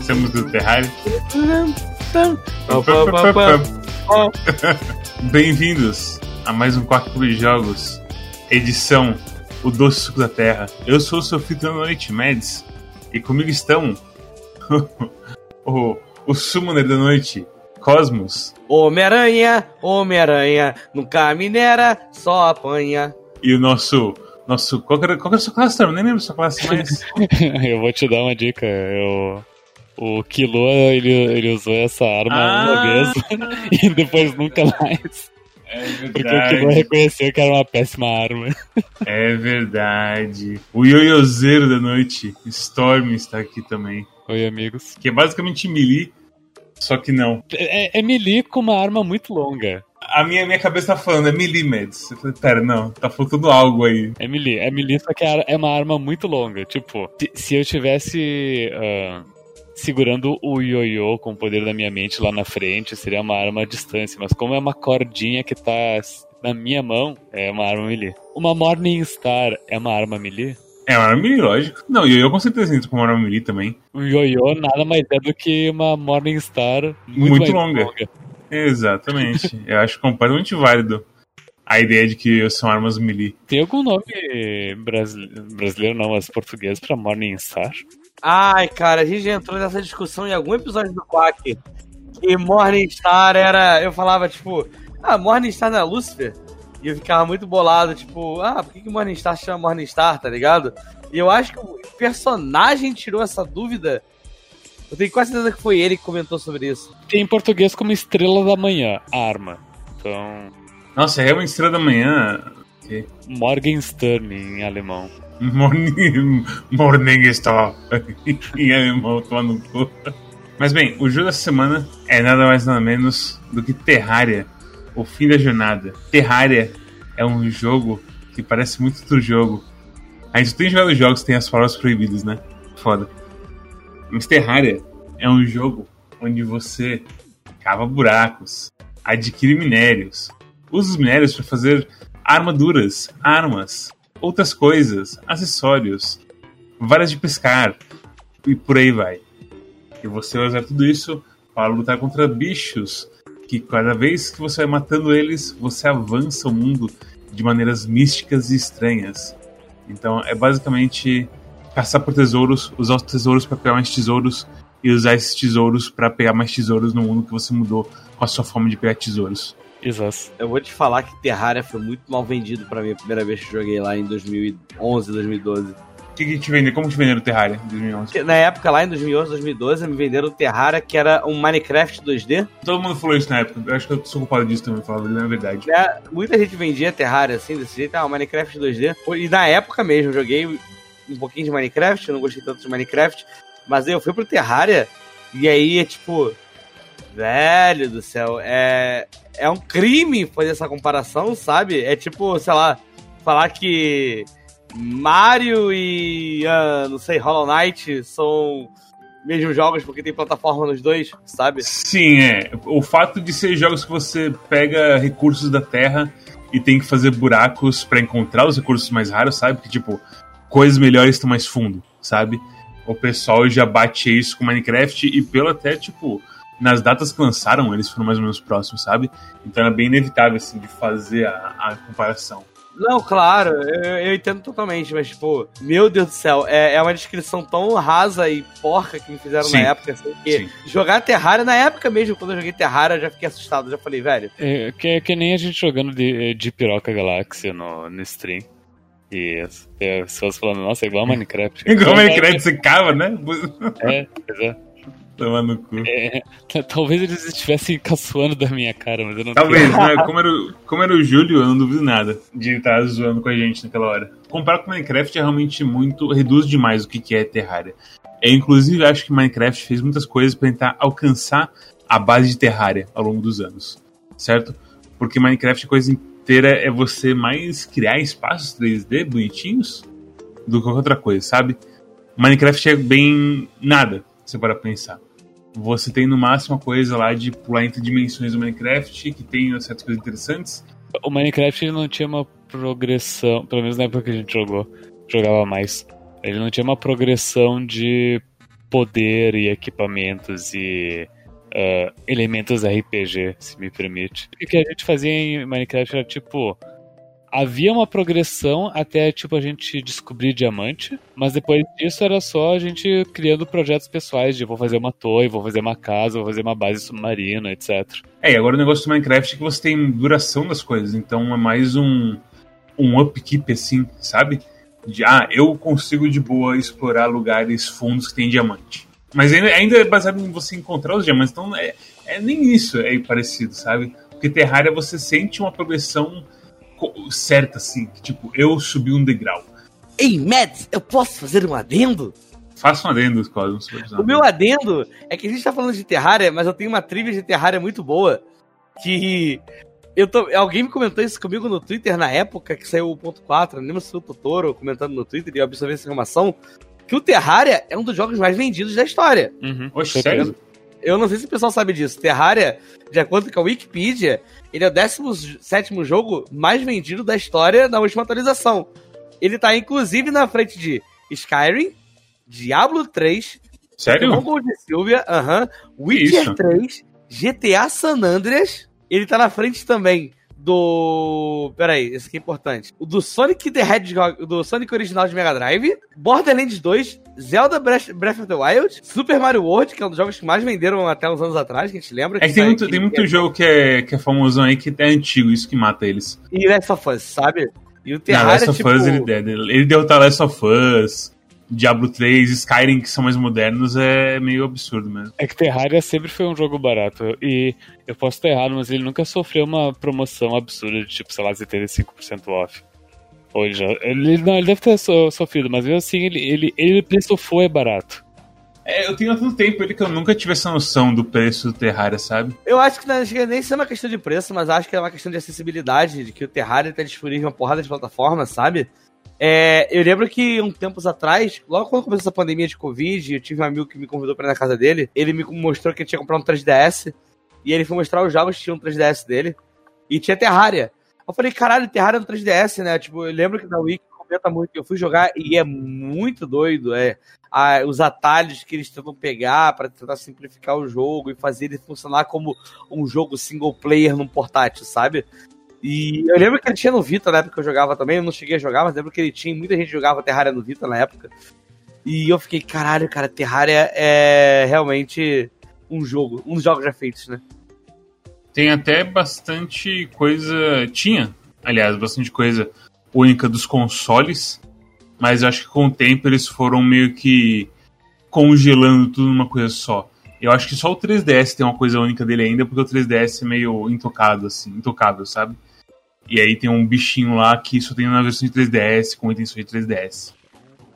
Estamos do Terraria. Bem-vindos a mais um Quarto Clube de Jogos, edição O Doce Suco da Terra. Eu sou o da noite, Mads, e comigo estão o, o Summoner da Noite, Cosmos, Homem-Aranha, Homem-Aranha, nunca minera, só apanha. e o nosso. Nosso qual, que era, qual era a sua classe, Tom? Nem lembro a sua classe mais. eu vou te dar uma dica. Eu, o Killua, ele, ele usou essa arma uma Ah. vez e depois nunca mais. É Porque o Killua reconheceu que era uma péssima arma. É verdade. O ioiozeiro da noite, Storm, está aqui também. Oi, amigos. Que é basicamente melee, só que não. É, é melee com uma arma muito longa. A minha, minha cabeça tá falando, é melee, Mads. Eu falei, pera, não, tá faltando algo aí. É melee. É melee, só que é uma arma muito longa. Tipo, se, se eu tivesse ah, segurando o ioiô com o poder da minha mente lá na frente, seria uma arma à distância. Mas como é uma cordinha que tá na minha mão, é uma arma melee. Uma Morning Star é uma arma melee? É uma melee, lógico. Não, e eu com certeza entro com uma arma melee também. O ioiô nada mais é do que uma Morning Star muito, Muito mais longa. Exatamente. eu acho completamente válido a ideia de que são armas melee. Tem algum nome brasile- brasileiro, não, mas português pra Morning Star? Ai, cara, a gente já entrou nessa discussão em algum episódio do Quack. Que Morningstar era. Eu falava, tipo, ah, Morningstar não é Lucifer? E eu ficava muito bolado, tipo, ah, por que, que Morningstar chama Morningstar, tá ligado? E eu acho que o personagem tirou essa dúvida. Eu tenho quase certeza que foi ele que comentou sobre isso. Tem em português como Estrela da Manhã, arma. Então, Nossa, é realmente estrela da manhã. Morgenstern em alemão. Morning, morning Star. em alemão, toma no cu. Mas bem, o jogo dessa semana é nada mais nada menos do que Terraria, o fim da jornada. Terraria é um jogo que parece muito outro jogo. A gente tem jogado jogos que tem as palavras proibidas, né? Foda. Mas Terraria é um jogo onde você cava buracos, adquire minérios, usa os minérios para fazer armaduras, armas, outras coisas, acessórios, varas de pescar e por aí vai. E você vai usar tudo isso para lutar contra bichos que cada vez que você vai matando eles, você avança o mundo de maneiras místicas e estranhas. Então é basicamente caçar por tesouros, usar os tesouros para pegar mais tesouros e usar esses tesouros para pegar mais tesouros no mundo que você mudou com a sua forma de pegar tesouros. Exato. Eu vou te falar que Terraria foi muito mal vendido pra mim a primeira vez que eu joguei lá em 2011, 2012. O que, que te vendeu? Como te venderam o Terraria em 2011? Porque Na época, lá em 2011, 2012, me venderam o Terraria, que era um Minecraft 2D. Todo mundo falou isso na época. Eu acho que eu sou culpado disso também, falar a verdade. né? Muita gente vendia Terraria assim, desse jeito, ah, Minecraft 2D. E na época mesmo, eu joguei um pouquinho de Minecraft, eu não gostei tanto de Minecraft, mas aí eu fui pro Terraria, e aí é tipo. Velho do céu, é. É um crime fazer essa comparação, sabe? É tipo, sei lá, falar que Mario e. ah, não sei, Hollow Knight são mesmos jogos porque tem plataforma nos dois, sabe? Sim, é. O fato de ser jogos que você pega recursos da Terra e tem que fazer buracos pra encontrar os recursos mais raros, sabe? Que tipo, coisas melhores estão mais fundo, sabe? O pessoal já bate isso com Minecraft e pelo até, tipo, nas datas que lançaram, eles foram mais ou menos próximos, sabe? Então era bem inevitável, assim, de fazer a, a comparação. Não, claro, eu, eu entendo totalmente, mas, tipo, meu Deus do céu, é, é uma descrição tão rasa e porca que me fizeram Sim. na época, assim, que Sim. jogar Terraria, na época mesmo, quando eu joguei Terraria, eu já fiquei assustado, já falei, velho, É, que, que nem a gente jogando de, de Piroca Galáxia no, no stream. E as, é, as pessoas falando, nossa, é igual a Minecraft. Igual o Minecraft você cava, né? É, pois é. Toma no cu. É, Talvez eles estivessem caçoando da minha cara, mas eu não Talvez, né? Como era, o- como era o Júlio, eu não duvido nada de ele estar zoando com a gente naquela hora. Comparar com Minecraft é realmente muito. reduz demais o que é Terraria. Eu, inclusive, acho que Minecraft fez muitas coisas para tentar alcançar a base de Terraria ao longo dos anos. Certo? Porque Minecraft, a coisa inteira é você mais criar espaços 3D bonitinhos do que qualquer outra coisa, sabe? Minecraft é bem nada, se você para pensar. Você tem no máximo a coisa lá de pular entre dimensões do Minecraft, que tem certas coisas interessantes. O Minecraft não tinha uma progressão, pelo menos na época que a gente jogou, jogava mais. Ele não tinha uma progressão de poder e equipamentos e uh, elementos RPG, se me permite. O que a gente fazia em Minecraft era tipo havia uma progressão até tipo a gente descobrir diamante, mas depois disso era só a gente criando projetos pessoais de vou fazer uma torre, vou fazer uma casa, vou fazer uma base submarina, etc. É, e agora o negócio do Minecraft é que você tem duração das coisas, então é mais um um upkeep assim, sabe? De ah, eu consigo de boa explorar lugares fundos que tem diamante. Mas ainda é baseado em você encontrar os diamantes, então é, é nem isso é parecido, sabe? Porque Terraria você sente uma progressão certa, assim. Tipo, eu subi um degrau. Ei, Mads, eu posso fazer um adendo? Faça um adendo, Cosmos. O meu adendo é que a gente tá falando de Terraria, mas eu tenho uma trivia de Terraria muito boa. Que. Eu tô, alguém me comentou isso comigo no Twitter na época que saiu o ponto 4, não lembro se foi o Totoro comentando no Twitter e eu absorvi essa informação. Que o Terraria é um dos jogos mais vendidos da história. Uhum. Oxe, sério? Eu não sei se o pessoal sabe disso. Terraria, de acordo com a Wikipedia, ele é o 17 jogo mais vendido da história na última atualização. Ele tá inclusive na frente de Skyrim, Diablo 3, Sério? Pokémon de Silvia, uh -huh, Witcher Isso. 3, GTA San Andreas. Ele tá na frente também do. Peraí, esse aqui é importante. O do Sonic the Hedgehog, do Sonic original de Mega Drive, Borderlands 2, Zelda Breath, of the Wild, Super Mario World, que é um dos jogos que mais venderam até uns anos atrás, que a gente lembra. É que, tem muito, tem muito é... jogo que é, que é famosão aí que é antigo, isso que mata eles. E Last of Us, sabe? E o Terraria, Não, Last of tipo... Us ele, ele derrotar Last of Us. Diablo 3, Skyrim, que são mais modernos, é meio absurdo mesmo. É que Terraria sempre foi um jogo barato. E eu posso estar errado, mas ele nunca sofreu uma promoção absurda de tipo, sei lá, 75% off. Ou ele já. Ele, não, ele deve ter sofrido, mas mesmo assim, ele, ele, ele preço foi barato. É, eu tenho há tanto tempo ele que eu nunca tive essa noção do preço do Terraria, sabe? Eu acho que não chega nem ser uma questão de preço, mas acho que é uma questão de acessibilidade, de que o Terraria tá disponível em uma porrada de plataformas, sabe? É, eu lembro que um tempos atrás, logo quando começou essa pandemia de Covid, eu tive um amigo que me convidou para ir na casa dele. Ele me mostrou que ele tinha comprado um 3DS. E ele foi mostrar os jogos que tinham um 3DS dele. E tinha Terraria. Eu falei, caralho, Terraria no 3DS, né? Tipo, eu lembro que na Wiki comenta muito. Eu fui jogar e é muito doido. É, a, os atalhos que eles tentam pegar para tentar simplificar o jogo e fazer ele funcionar como um jogo single player num portátil, sabe? E eu lembro que ele tinha no Vita na época que eu jogava também. Eu não cheguei a jogar, mas lembro que ele tinha. Muita gente jogava Terraria no Vita na época. E eu fiquei, caralho, cara, Terraria é realmente um jogo. Dos jogos já feitos, né? Tem até bastante coisa. Tinha, aliás, bastante coisa única dos consoles. Mas eu acho que com o tempo eles foram meio que congelando tudo numa coisa só. Eu acho que só o 3DS tem uma coisa única dele ainda, porque o 3DS é meio intocado, assim, intocável, sabe? E aí tem um bichinho lá que só tem na versão de 3DS, com intenção de 3DS.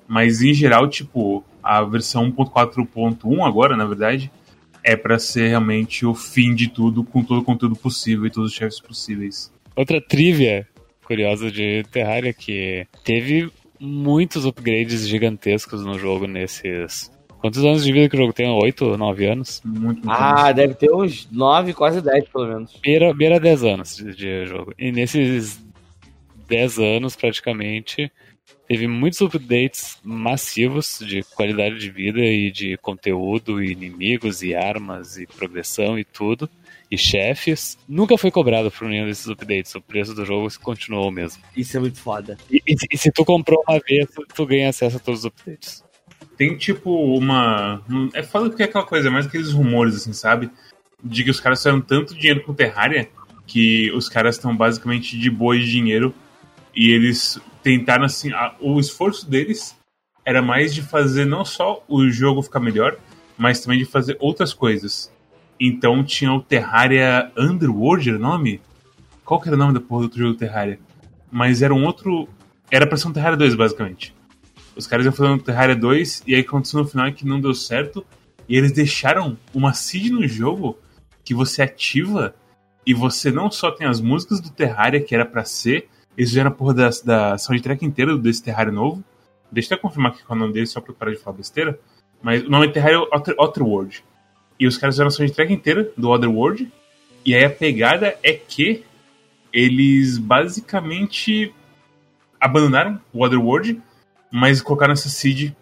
Mas em geral, tipo, a versão 1.4.1 agora, na verdade, é para ser realmente o fim de tudo, com todo o conteúdo possível e todos os chefes possíveis. Outra trivia curiosa de Terraria que teve muitos upgrades gigantescos no jogo nesses Quantos anos de vida que o jogo tem? Oito, nove anos? Muito, muito ah, anos. deve ter uns nove, quase dez, pelo menos. Beira, beira dez anos de, de jogo. E nesses dez anos, praticamente, teve muitos updates massivos de qualidade de vida e de conteúdo, e inimigos, e armas, e progressão e tudo. E chefes. Nunca foi cobrado por nenhum desses updates. O preço do jogo continuou o mesmo. Isso é muito foda. E, e, e se tu comprou uma vez, tu ganha acesso a todos os updates tem tipo uma. É foda porque é aquela coisa, é mais aqueles rumores, assim, sabe? De que os caras fizeram tanto dinheiro com Terraria que os caras estão basicamente de boa de dinheiro e eles tentaram, assim. A, o esforço deles era mais de fazer não só o jogo ficar melhor, mas também de fazer outras coisas. Então tinha o Terraria Underworld, era o nome? Qual que era o nome da porra do outro jogo Terraria? Mas era um outro. Era pra ser um Terraria 2, basicamente. Os caras iam fazer um Terraria 2 e aí aconteceu no final que não deu certo. E eles deixaram uma seed no jogo que você ativa e você não só tem as músicas do Terraria que era para ser, eles fizeram a porra da, da soundtrack inteira desse Terraria novo. Deixa eu até confirmar aqui qual é o nome dele, só pra parar de falar besteira. Mas o nome é Terraria Outer, Outerworld. E os caras fizeram a soundtrack inteira do Otherworld. E aí a pegada é que eles basicamente abandonaram o Otherworld, mas colocaram essa seed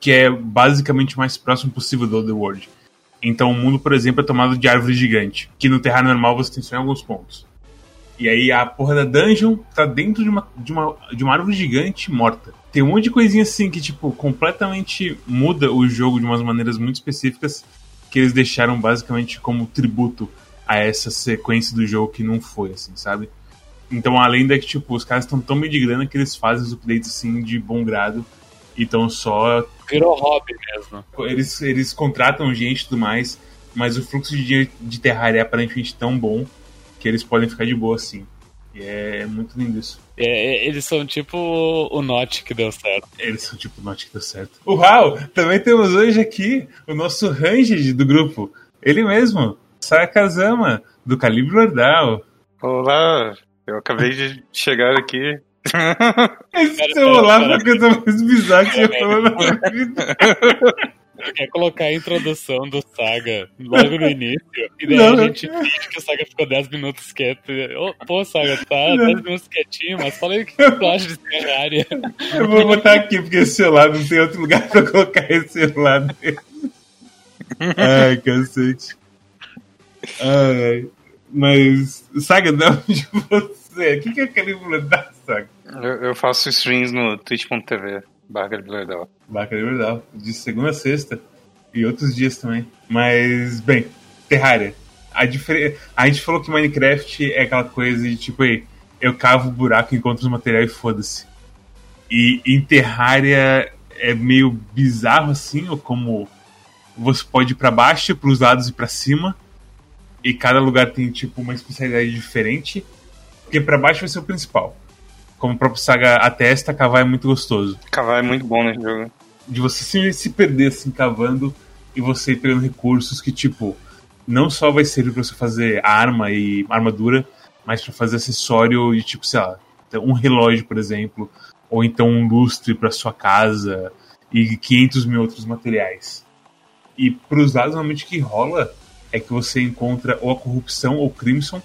que é basicamente o mais próximo possível do Otherworld. Então o mundo, por exemplo, é tomado de árvore gigante, que no Terra normal você tem só em alguns pontos. E aí a porra da dungeon tá dentro de uma, de uma, de uma árvore gigante morta. Tem um monte de coisinha assim que, tipo, completamente muda o jogo de umas maneiras muito específicas que eles deixaram basicamente como tributo a essa sequência do jogo que não foi, assim, sabe? Então, além da que, tipo, os caras estão tão bem de grana que eles fazem os updates, assim, de bom grado e estão só... Virou hobby mesmo. Eles, eles contratam gente e tudo mais, mas o fluxo de dinheiro de Terraria é aparentemente tão bom que eles podem ficar de boa, assim. E é muito lindo isso. É, eles são tipo o Note que deu certo. Eles são tipo o Note que deu certo. Uau! Também temos hoje aqui o nosso Ranged do grupo. Ele mesmo, Sakazama, do Calibre Lordal. Olá, eu acabei de chegar aqui. Esse olá foi a coisa mais bizarra que você falou na minha vida. Quer colocar a introdução do Saga logo no início, e daí Não. a gente finge que o Saga ficou 10 minutos quieto. Ô, Pô, Saga, tá 10 minutos quietinho, mas fala aí o que tu acha de Terraria. Eu vou botar aqui, porque esse celular não tem outro lugar pra colocar esse celular dele. Ai, cacete. Ai, mas, Saga, não, de você. O que, que é aquele da Saga? Eu, eu faço streams no twitch.tv, barra Gabriel Vaca de verdade. De segunda a sexta. E outros dias também. Mas, bem, Terraria. A, difer... a gente falou que Minecraft é aquela coisa de tipo, aí, eu cavo o buraco, encontro os materiais e foda-se. E em Terraria é meio bizarro assim, ou como você pode ir pra baixo, pros lados e pra cima. E cada lugar tem tipo uma especialidade diferente. Porque pra baixo vai ser o principal. Como o próprio Saga atesta, cavar é muito gostoso Cavar é muito bom nesse jogo. de você se, se perder assim cavando e você ir pegando recursos que tipo não só vai servir para você fazer arma e armadura, mas para fazer acessório e tipo, sei lá, um relógio, por exemplo, ou então um lustre para sua casa e 500 mil outros materiais. E pros lados normalmente que rola é que você encontra ou a corrupção ou crimson,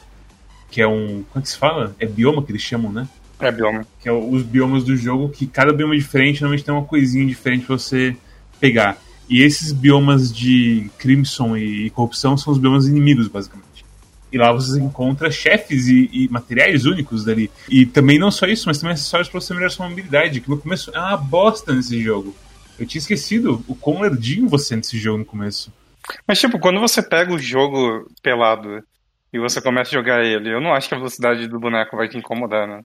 que é um, como é que se fala? É bioma que eles chamam, né? É bioma. que é os biomas do jogo, que cada bioma é diferente, normalmente tem uma coisinha diferente pra você pegar. E esses biomas de Crimson e, e corrupção são os biomas inimigos, basicamente. E lá você encontra chefes e, e materiais únicos dali. E também não só isso, mas também acessórios pra você melhorar sua mobilidade, que no começo é uma bosta nesse jogo. Eu tinha esquecido o quão lerdinho você é nesse jogo no começo. Mas, tipo, quando você pega o jogo pelado e você começa a jogar ele, eu não acho que a velocidade do boneco vai te incomodar, né?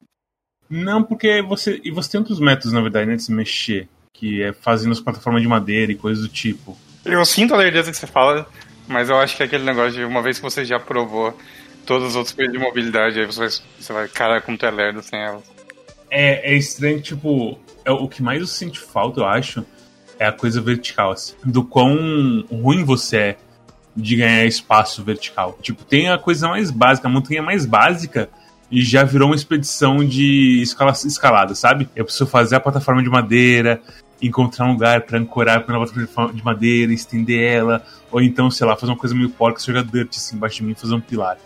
Não, porque você. E você tem outros métodos, na verdade, né, de se mexer. Que é fazendo as plataformas de madeira e coisas do tipo. Eu sinto a lerdeza que você fala, mas eu acho que é aquele negócio de uma vez que você já provou todas as outras coisas de mobilidade, aí você vai, você vai cara, como tu é lerdo sem elas. É, é estranho, tipo, é, o que mais eu sinto falta, eu acho, é a coisa vertical, assim. Do quão ruim você é de ganhar espaço vertical. Tipo, tem a coisa mais básica, a montanha mais básica e já virou uma expedição de escala, escalada, sabe? Eu preciso fazer a plataforma de madeira, encontrar um lugar pra ancorar na plataforma de madeira, estender ela, ou então, sei lá, fazer uma coisa meio porca, jogar dirt assim embaixo de mim fazer um pilar.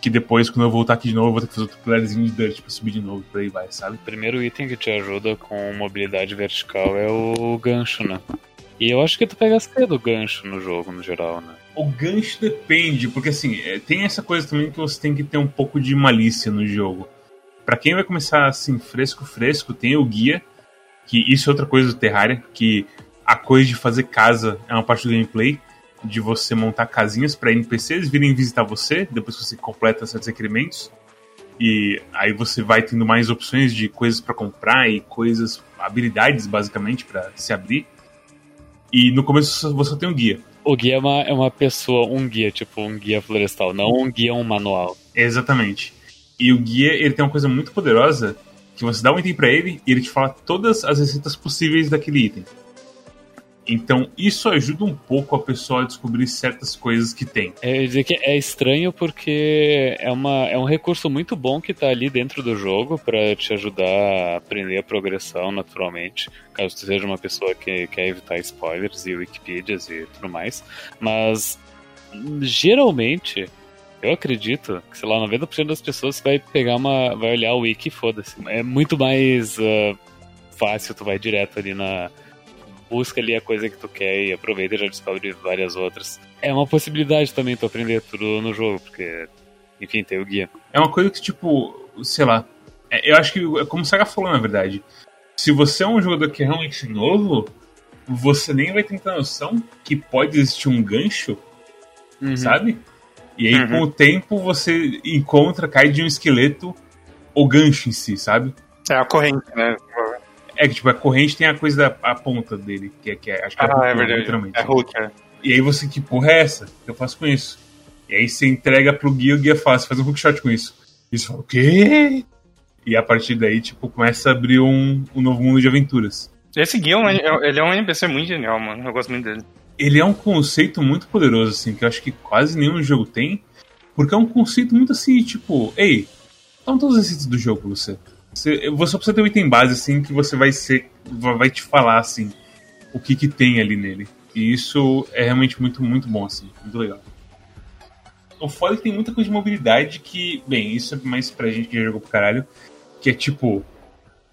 Que depois, quando eu voltar aqui de novo, eu vou ter que fazer outro pilarzinho de dirt pra subir de novo, por aí vai, sabe? O primeiro item que te ajuda com mobilidade vertical é o gancho, né? E eu acho que tu pega cedo o gancho no jogo, no geral, né? O gancho depende, porque assim, é, tem essa coisa também que você tem que ter um pouco de malícia no jogo. Pra quem vai começar assim, fresco, fresco, tem o guia, que isso é outra coisa do Terraria, que a coisa de fazer casa é uma parte do gameplay, de você montar casinhas para NPCs virem visitar você, depois que você completa certos requerimentos. E aí você vai tendo mais opções de coisas para comprar e coisas, habilidades basicamente para se abrir. E no começo você só tem um guia. O guia é uma, é uma pessoa, um guia, tipo um guia florestal, não um guia, um manual. Exatamente. E o guia, ele tem uma coisa muito poderosa, que você dá um item pra ele e ele te fala todas as receitas possíveis daquele item. Então, isso ajuda um pouco a pessoa a descobrir certas coisas que tem. É dizer que é estranho porque é, uma, é um recurso muito bom que tá ali dentro do jogo para te ajudar a aprender a progressão naturalmente, caso tu seja uma pessoa que quer evitar spoilers e wikipedias e tudo mais. Mas geralmente Eu acredito que, sei lá, 90% das pessoas vai pegar uma. vai olhar o wiki e foda-se. É muito mais uh, fácil, tu vai direto ali na. Busca ali a coisa que tu quer e aproveita e já descobre várias outras. É uma possibilidade também tu aprender tudo no jogo, porque, enfim, tem o guia. É uma coisa que, tipo, sei lá. é- Eu acho que, é como o Saga falou, na verdade. Se você é um jogador que é realmente novo, você nem vai ter noção que pode existir um gancho Uhum. sabe? E aí, Uhum. com o tempo, você encontra, cai de um esqueleto o gancho em si, sabe? É a corrente, né? É que, tipo, a corrente tem a coisa da a ponta dele, que é, que é acho que Ah, é hook, verdade. literalmente. É Hulk, é. E aí você, que porra é essa? O que eu faço com isso? E aí você entrega pro guia, o guia fala, você faz um hookshot com isso. E você fala, o quê? E a partir daí, tipo, começa a abrir um, um novo mundo de aventuras. Esse guia, é um- ele é um NPC muito genial, mano. Eu gosto muito dele. ele é um conceito muito poderoso, assim, que eu acho que quase nenhum jogo tem. Porque é um conceito muito assim, tipo, ei, dá todos os receitos do jogo pra você. Você, você precisa ter um item base, assim, que você vai ser. vai te falar, assim, o que que tem ali nele. E isso é realmente muito, muito bom, assim, muito legal. O foda é que tem muita coisa de mobilidade que, bem, isso é mais pra gente que já jogou pro caralho, que é tipo,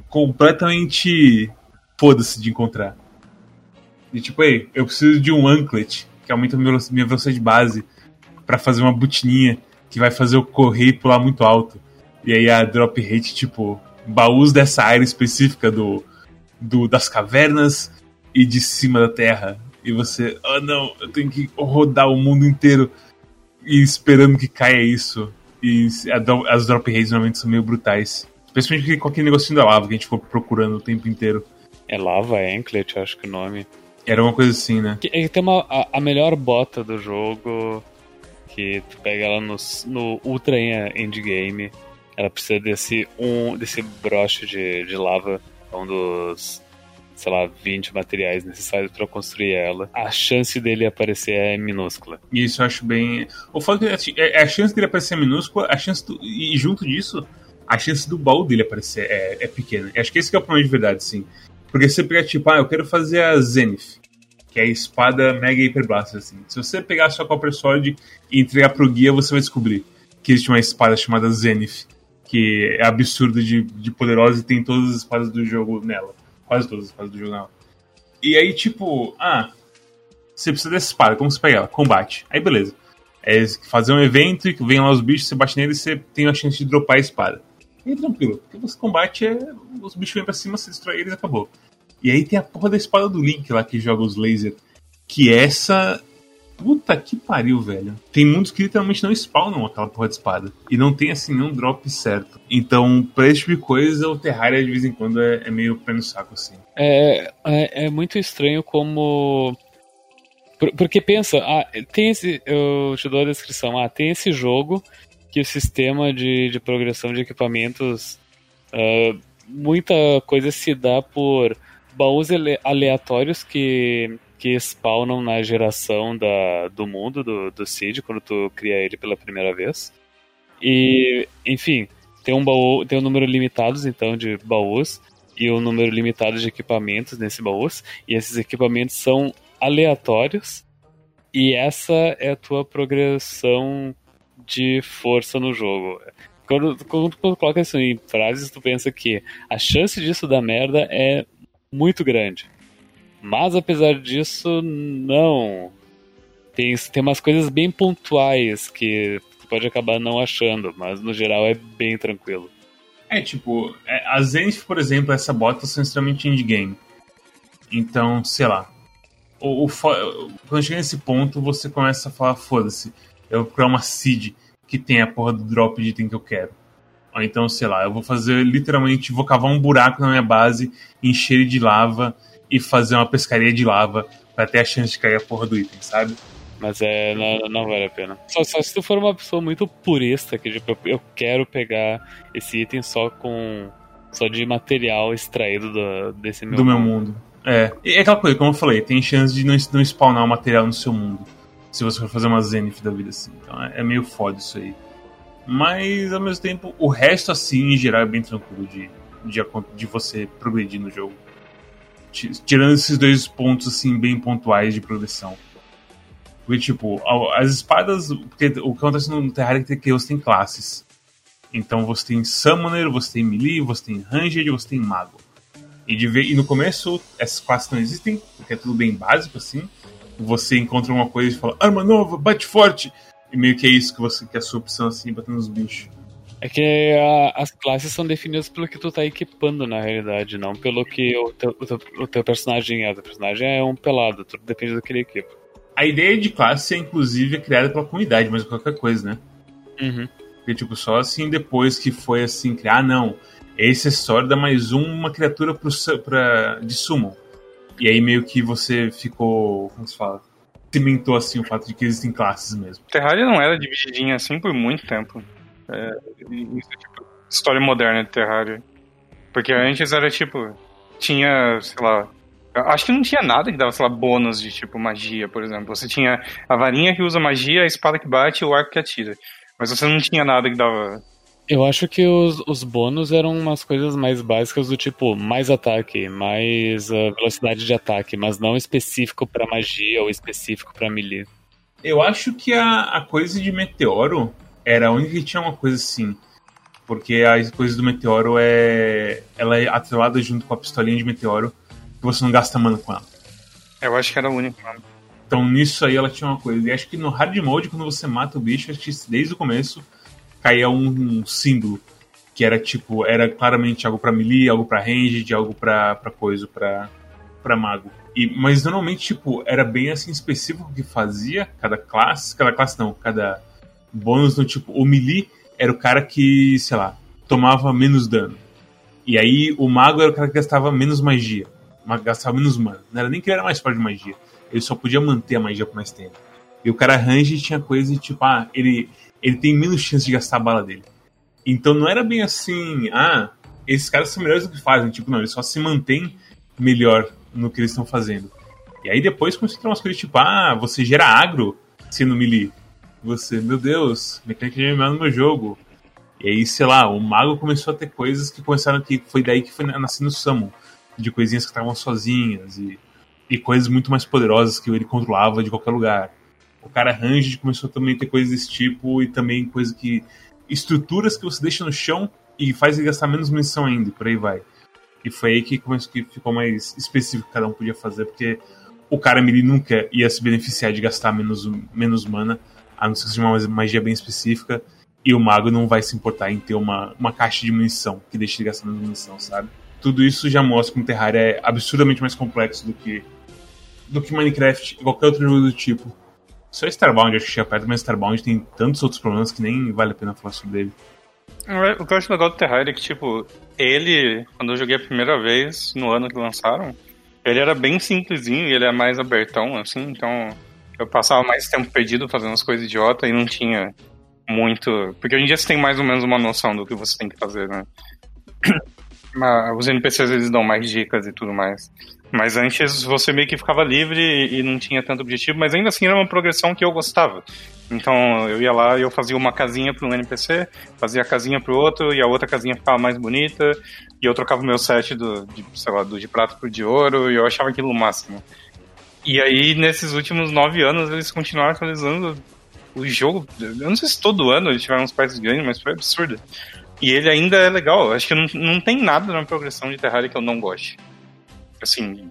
completamente foda-se de encontrar. E tipo, ei, eu preciso de um anklet, que aumenta a minha velo- minha velocidade base, pra fazer uma botininha que vai fazer eu correr e pular muito alto. E aí a drop rate, tipo, baús dessa área específica do, do das cavernas e de cima da terra. E você, oh não, eu tenho que rodar o mundo inteiro e esperando que caia isso. E a as drop rates normalmente são meio brutais. Especialmente com aquele negocinho da lava que a gente ficou procurando o tempo inteiro. É Lava Anklet, acho que o nome. Era uma coisa assim, né? É, Tem uma, a, a melhor bota do jogo, que tu pega ela no, no Ultra Endgame. Ela precisa desse, um, desse broche de, de lava, é um dos, sei lá, 20 materiais necessários pra construir ela. A chance dele aparecer é minúscula. Isso eu acho bem. O fato é que é- a chance dele aparecer é minúscula, a chance do... e junto disso, a chance do baú dele aparecer é, é pequena. Eu acho que esse que é o problema de verdade, sim. Porque você pegar, tipo, ah, eu quero fazer a Zenith, que é a espada Mega Hyper assim. Se você pegar a sua Copper Sword e entregar pro guia, você vai descobrir que existe uma espada chamada Zenith, que é absurda de, de poderosa e tem todas as espadas do jogo nela. Quase todas as espadas do jogo nela. E aí, tipo, ah, você precisa dessa espada, como você pega ela? Combate. Aí beleza. É fazer um evento e vem lá os bichos, você bate neles e você tem a chance de dropar a espada. E aí, tranquilo, porque você combate, é, os bichos vêm pra cima, você destrói eles e acabou. E aí tem a porra da espada do Link lá que joga os lasers. Que essa. Puta que pariu, velho. Tem mundos que literalmente não spawnam aquela porra de espada. E não tem assim nenhum drop certo. Então, pra esse tipo de coisa, o Terraria de vez em quando é, é meio pé no saco, assim. É, é, é muito estranho como. Por- Porque pensa, ah, tem esse. Eu te dou a descrição. Ah, tem esse jogo que o sistema de, de progressão de equipamentos. ah, muita coisa se dá por baús ale- aleatórios que, que spawnam na geração da, do mundo do, do Seed, quando tu cria ele pela primeira vez. E, enfim, tem um baú, tem um número limitado então de baús e um número limitado de equipamentos nesse baús, e esses equipamentos são aleatórios, e essa é a tua progressão de força no jogo. Quando, quando tu coloca isso em frases, tu pensa que a chance disso dar merda é muito grande. Mas apesar disso, não. Tem, tem umas coisas bem pontuais que tu pode acabar não achando, mas no geral é bem tranquilo. É, tipo, é, as Zenith, por exemplo, essa bota são extremamente endgame. Então, sei lá. O, o quando chega nesse ponto, você começa a falar, foda-se, eu vou procurar uma seed que tem a porra do drop de item que eu quero. Ou então, sei lá, eu vou fazer literalmente, vou cavar um buraco na minha base, encher de lava e fazer uma pescaria de lava pra ter a chance de cair a porra do item, sabe? Mas é, não, não vale a pena. Só, só se tu for uma pessoa muito purista, que tipo, eu, quero pegar esse item só com. só de material extraído do, desse meu do meu mundo. mundo. É. E é aquela coisa, como eu falei, tem chance de não, não spawnar o material no seu mundo. Se você for fazer uma Zenith da vida assim. Então é, é meio foda isso aí. Mas ao mesmo tempo, o resto assim, em geral, é bem tranquilo de, de, de você progredir no jogo. Ti- Tirando esses dois pontos assim, bem pontuais de progressão. Porque, tipo, as espadas. Porque o que acontece no Terraria é que você tem classes. Então você tem Summoner, você tem Melee, você tem Ranged, você tem Mago. E, de e no começo, essas classes não existem, porque é tudo bem básico, assim. Você encontra uma coisa e fala, arma nova, bate forte! E meio que é isso que você que é a sua opção, assim, batendo nos bichos. É que a- as classes são definidas pelo que tu tá equipando na realidade, não pelo que o teu, o teu, o teu personagem é. O teu personagem é um pelado, tudo depende do que ele equipa. A ideia de classe é, inclusive, é criada pela comunidade, mas qualquer coisa, né? Uhum. Porque, tipo, só assim depois que foi assim, criar, ah, não, esse acessório dá mais uma criatura pro, pra, de summon. E aí meio que você ficou, como se fala? Cimentou assim o fato de que existem classes mesmo. Terraria não era divididinha assim por muito tempo. É, isso é tipo história moderna de Terraria. Porque antes era tipo. Tinha, sei lá. eu Acho que não tinha nada que dava, sei lá, bônus de tipo magia, por exemplo. Você tinha a varinha que usa magia, a espada que bate e o arco que atira. Mas você não tinha nada que dava. Eu acho que os, os bônus eram umas coisas mais básicas do tipo mais ataque, mais ah, velocidade de ataque, mas não específico pra magia ou específico pra melee. Eu acho que a, a coisa de Meteoro era a única que tinha uma coisa assim. Porque as coisas do Meteoro é. Ela é atrelada junto com a pistolinha de Meteoro, que você não gasta mana com ela. Eu acho que era o único. né? Então nisso aí ela tinha uma coisa. E acho que no hard mode, quando você mata o bicho, acho que desde o começo caía um, um símbolo. Que era tipo, era claramente algo pra melee, algo pra ranged, algo pra, pra coisa, pra, pra mago. E, mas normalmente, tipo, era bem assim específico o que fazia cada classe. Cada classe não, cada bônus no tipo, o melee era o cara que, sei lá, tomava menos dano. E aí o mago era o cara que gastava menos magia. ma- Gastava menos mana. Não era nem que ele era mais forte de magia. Ele só podia manter a magia por mais tempo. E o cara range tinha coisa de tipo, ah, ele, ele tem menos chance de gastar a bala dele. Então não era bem assim, ah, esses caras são melhores do que fazem. Tipo, não, eles só se mantêm melhor no que eles estão fazendo. E aí depois começou a ter umas coisas tipo, ah, você gera agro sendo melee. Você, meu Deus, mecânica de MMO no meu jogo. E aí, sei lá, o mago começou a ter coisas que começaram que foi daí que foi nascendo o Summon. De coisinhas que estavam sozinhas e, e coisas muito mais poderosas que ele controlava de qualquer lugar. O cara Ranged começou também a ter coisas desse tipo e também coisa que. estruturas que você deixa no chão e faz ele gastar menos munição ainda, e por aí vai. E foi aí que começou que ficou mais específico que cada um podia fazer, porque o cara melee nunca ia se beneficiar de gastar menos, menos mana, a não ser que seja uma magia bem específica, e o mago não vai se importar em ter uma, uma caixa de munição que deixe ele gastar munição, sabe? Tudo isso já mostra que o Terraria é absurdamente mais complexo do que do que Minecraft e qualquer outro jogo do tipo. Só Starbound acho que chega perto, mas Starbound tem tantos outros problemas que nem vale a pena falar sobre ele. O que eu acho legal do Terraria é que, tipo, ele, quando eu joguei a primeira vez, no ano que lançaram, ele era bem simplesinho e ele é mais abertão, assim, então eu passava mais tempo perdido fazendo as coisas idiota e não tinha muito. Porque hoje em dia você tem mais ou menos uma noção do que você tem que fazer, né? Mas os NPCs eles dão mais dicas e tudo mais. Mas antes você meio que ficava livre e não tinha tanto objetivo, mas ainda assim era uma progressão que eu gostava. Então eu ia lá e eu fazia uma casinha para um NPC, fazia a casinha para o outro e a outra casinha ficava mais bonita e eu trocava o meu set do, de, sei lá, do de prata pro de ouro e eu achava aquilo o máximo. E aí nesses últimos nove anos eles continuaram atualizando o jogo. Eu não sei se todo ano eles tiveram uns partes grandes, mas foi absurdo. E ele ainda é legal. Acho que não, não tem nada na progressão de Terraria que eu não goste. Assim,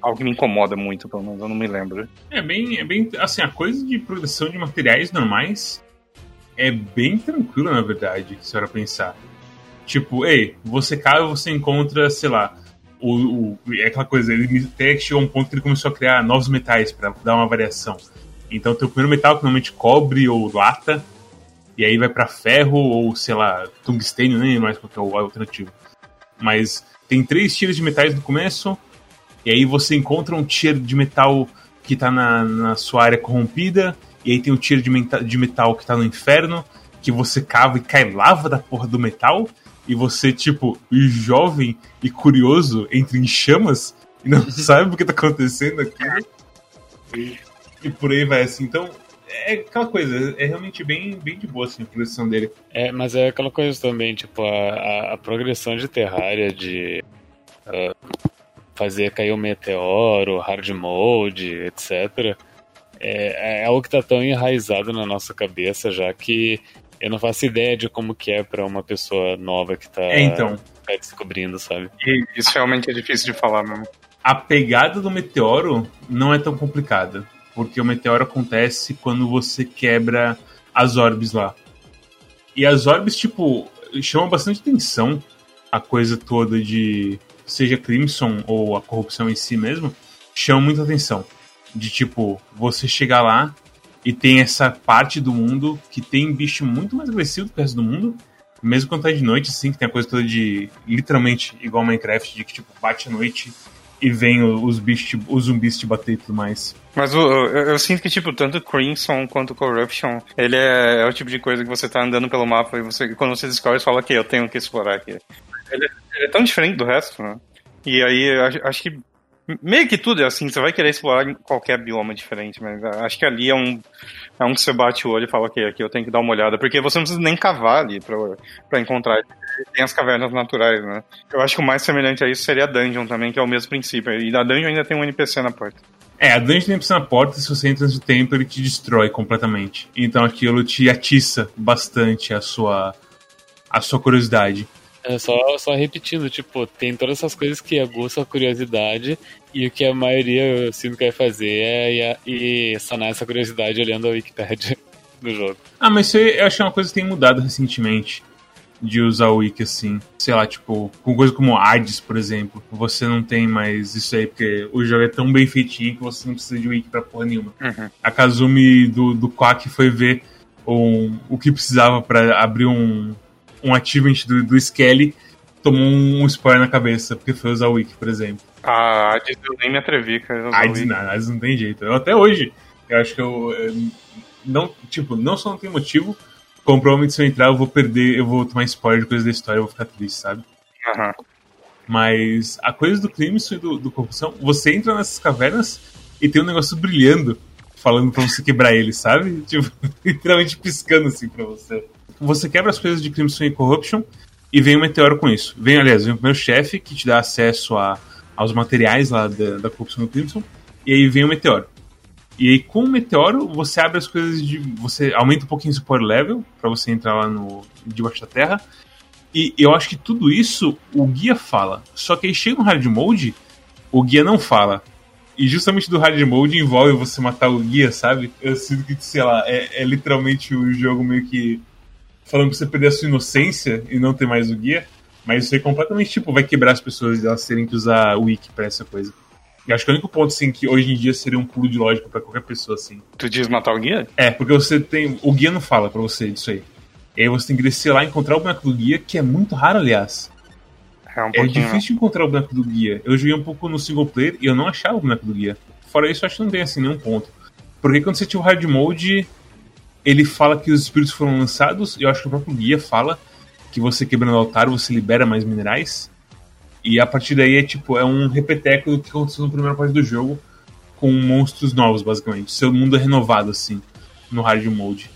algo que me incomoda muito, pelo menos, eu não me lembro. É bem, é bem. Assim, a coisa de produção de materiais normais é bem tranquila, na verdade, se for pensar. Tipo, ei, você cai você encontra, sei lá, o, o, é aquela coisa, ele até chegou a um ponto que ele começou a criar novos metais para dar uma variação. Então tem o primeiro metal que normalmente cobre ou lata, e aí vai para ferro ou, sei lá, tungstênio, nem mais qual que é o alternativo. Mas tem três tiros de metais no começo, e aí você encontra um tier de metal que tá na, na sua área corrompida, e aí tem um tier de, de metal que tá no inferno, que você cava e cai lava da porra do metal, e você, tipo, jovem e curioso, entra em chamas e não sabe o que tá acontecendo aqui. E, e por aí vai assim. Então, é aquela coisa, é realmente bem, bem de boa assim, a progressão dele. É, mas é aquela coisa também, tipo, a, a, progressão de Terraria, de uh, fazer cair o meteoro, hard mode, etc. é, é algo que tá tão enraizado na nossa cabeça já que eu não faço ideia de como que é pra uma pessoa nova que tá, É, então. tá descobrindo, sabe? E isso realmente é difícil de falar mesmo. A pegada do meteoro não é tão complicada. Porque o meteoro acontece quando você quebra as orbes lá. E as orbes, tipo, chamam bastante atenção a coisa toda de. Seja Crimson ou a corrupção em si mesmo, chama muita atenção. De tipo, você chegar lá e tem essa parte do mundo que tem bicho muito mais agressivo do que o resto do mundo. Mesmo quando tá de noite, assim, que tem a coisa toda de. Literalmente igual Minecraft, de que tipo, bate a noite e vem os bichos, os zumbis te bater e tudo mais. Mas o- eu, eu sinto que, tipo, tanto Crimson quanto Corruption, ele é, é o tipo de coisa que você tá andando pelo mapa e você, quando você descobre, você fala, ok, eu tenho que explorar aqui. Ele, ele é tão diferente do resto, né? E aí, eu acho, acho que meio que tudo é assim, você vai querer explorar em qualquer bioma diferente, mas acho que ali é um, é um que você bate o olho e fala, ok, aqui eu tenho que dar uma olhada, porque você não precisa nem cavar ali pra, pra encontrar. Tem as cavernas naturais, né? Eu acho que o mais semelhante a isso seria a Dungeon também, que é o mesmo princípio. E na Dungeon ainda tem um NPC na porta. É, a dungeon tem na porta, se você entra do tempo, ele te destrói completamente. Então aquilo te atiça bastante a sua, a sua curiosidade. É só, só repetindo, tipo, tem todas essas coisas que aguçam a curiosidade e o que a maioria eu sinto que vai fazer é ir, ir sanar essa curiosidade olhando a Wikipedia do jogo. Ah, mas isso aí eu acho que é uma coisa que tem mudado recentemente. De usar o Wiki assim. Sei lá, tipo, com coisa como Hades, por exemplo. Você não tem mais isso aí, porque o jogo é tão bem feitinho que você não precisa de Wiki pra porra nenhuma. Uhum. A Kazumi do, do Quack foi ver um, o que precisava pra abrir um, um achievement do, do Skelly. Tomou um spoiler na cabeça, porque foi usar o Wiki, por exemplo. A Hades eu nem me atrevi, cara. Hades não, Hades não tem jeito. Eu, até hoje, eu acho que eu, não, tipo, não só não tem motivo, como provavelmente se eu entrar eu vou perder, eu vou tomar spoiler de coisa da história, eu vou ficar triste, sabe? Aham. Mas a coisa do Crimson e do, do Corrupção, você entra nessas cavernas e tem um negócio brilhando, falando pra você quebrar ele, sabe? Tipo, literalmente piscando assim pra você. Você quebra as coisas de Crimson e Corruption e vem um meteoro com isso. Vem, aliás, vem o primeiro chefe que te dá acesso a, aos materiais lá da, da Corrupção do Crimson, e aí vem o meteoro. E aí, com o meteoro, você abre as coisas de. Você aumenta um pouquinho o support level pra você entrar lá no debaixo da terra. E eu acho que tudo isso o guia fala. Só que aí chega no hard mode, o guia não fala. E justamente do hard mode envolve você matar o guia, sabe? Eu sinto que, sei lá, é, é literalmente o jogo meio que falando pra você perder a sua inocência e não ter mais o guia. Mas isso aí completamente, tipo, vai quebrar as pessoas e elas terem que usar o wiki pra essa coisa. E acho que é o único ponto, assim, que hoje em dia seria um pulo de lógica pra qualquer pessoa, assim. Tu diz matar o guia? É, porque você tem. O guia não fala pra você disso aí. E aí você tem que descer lá e encontrar o boneco do guia, que é muito raro, aliás. É um É difícil encontrar o boneco do guia. Eu joguei um pouco no single player e eu não achava o boneco do guia. Fora isso, eu acho que não tem assim nenhum ponto. Porque quando você tinha o hard mode, ele fala que os espíritos foram lançados, e eu acho que o próprio guia fala que você quebrando o altar você libera mais minerais. E a partir daí é tipo, é um repeteco do que aconteceu na primeira parte do jogo, com monstros novos, basicamente. Seu mundo é renovado, assim, no hard mode.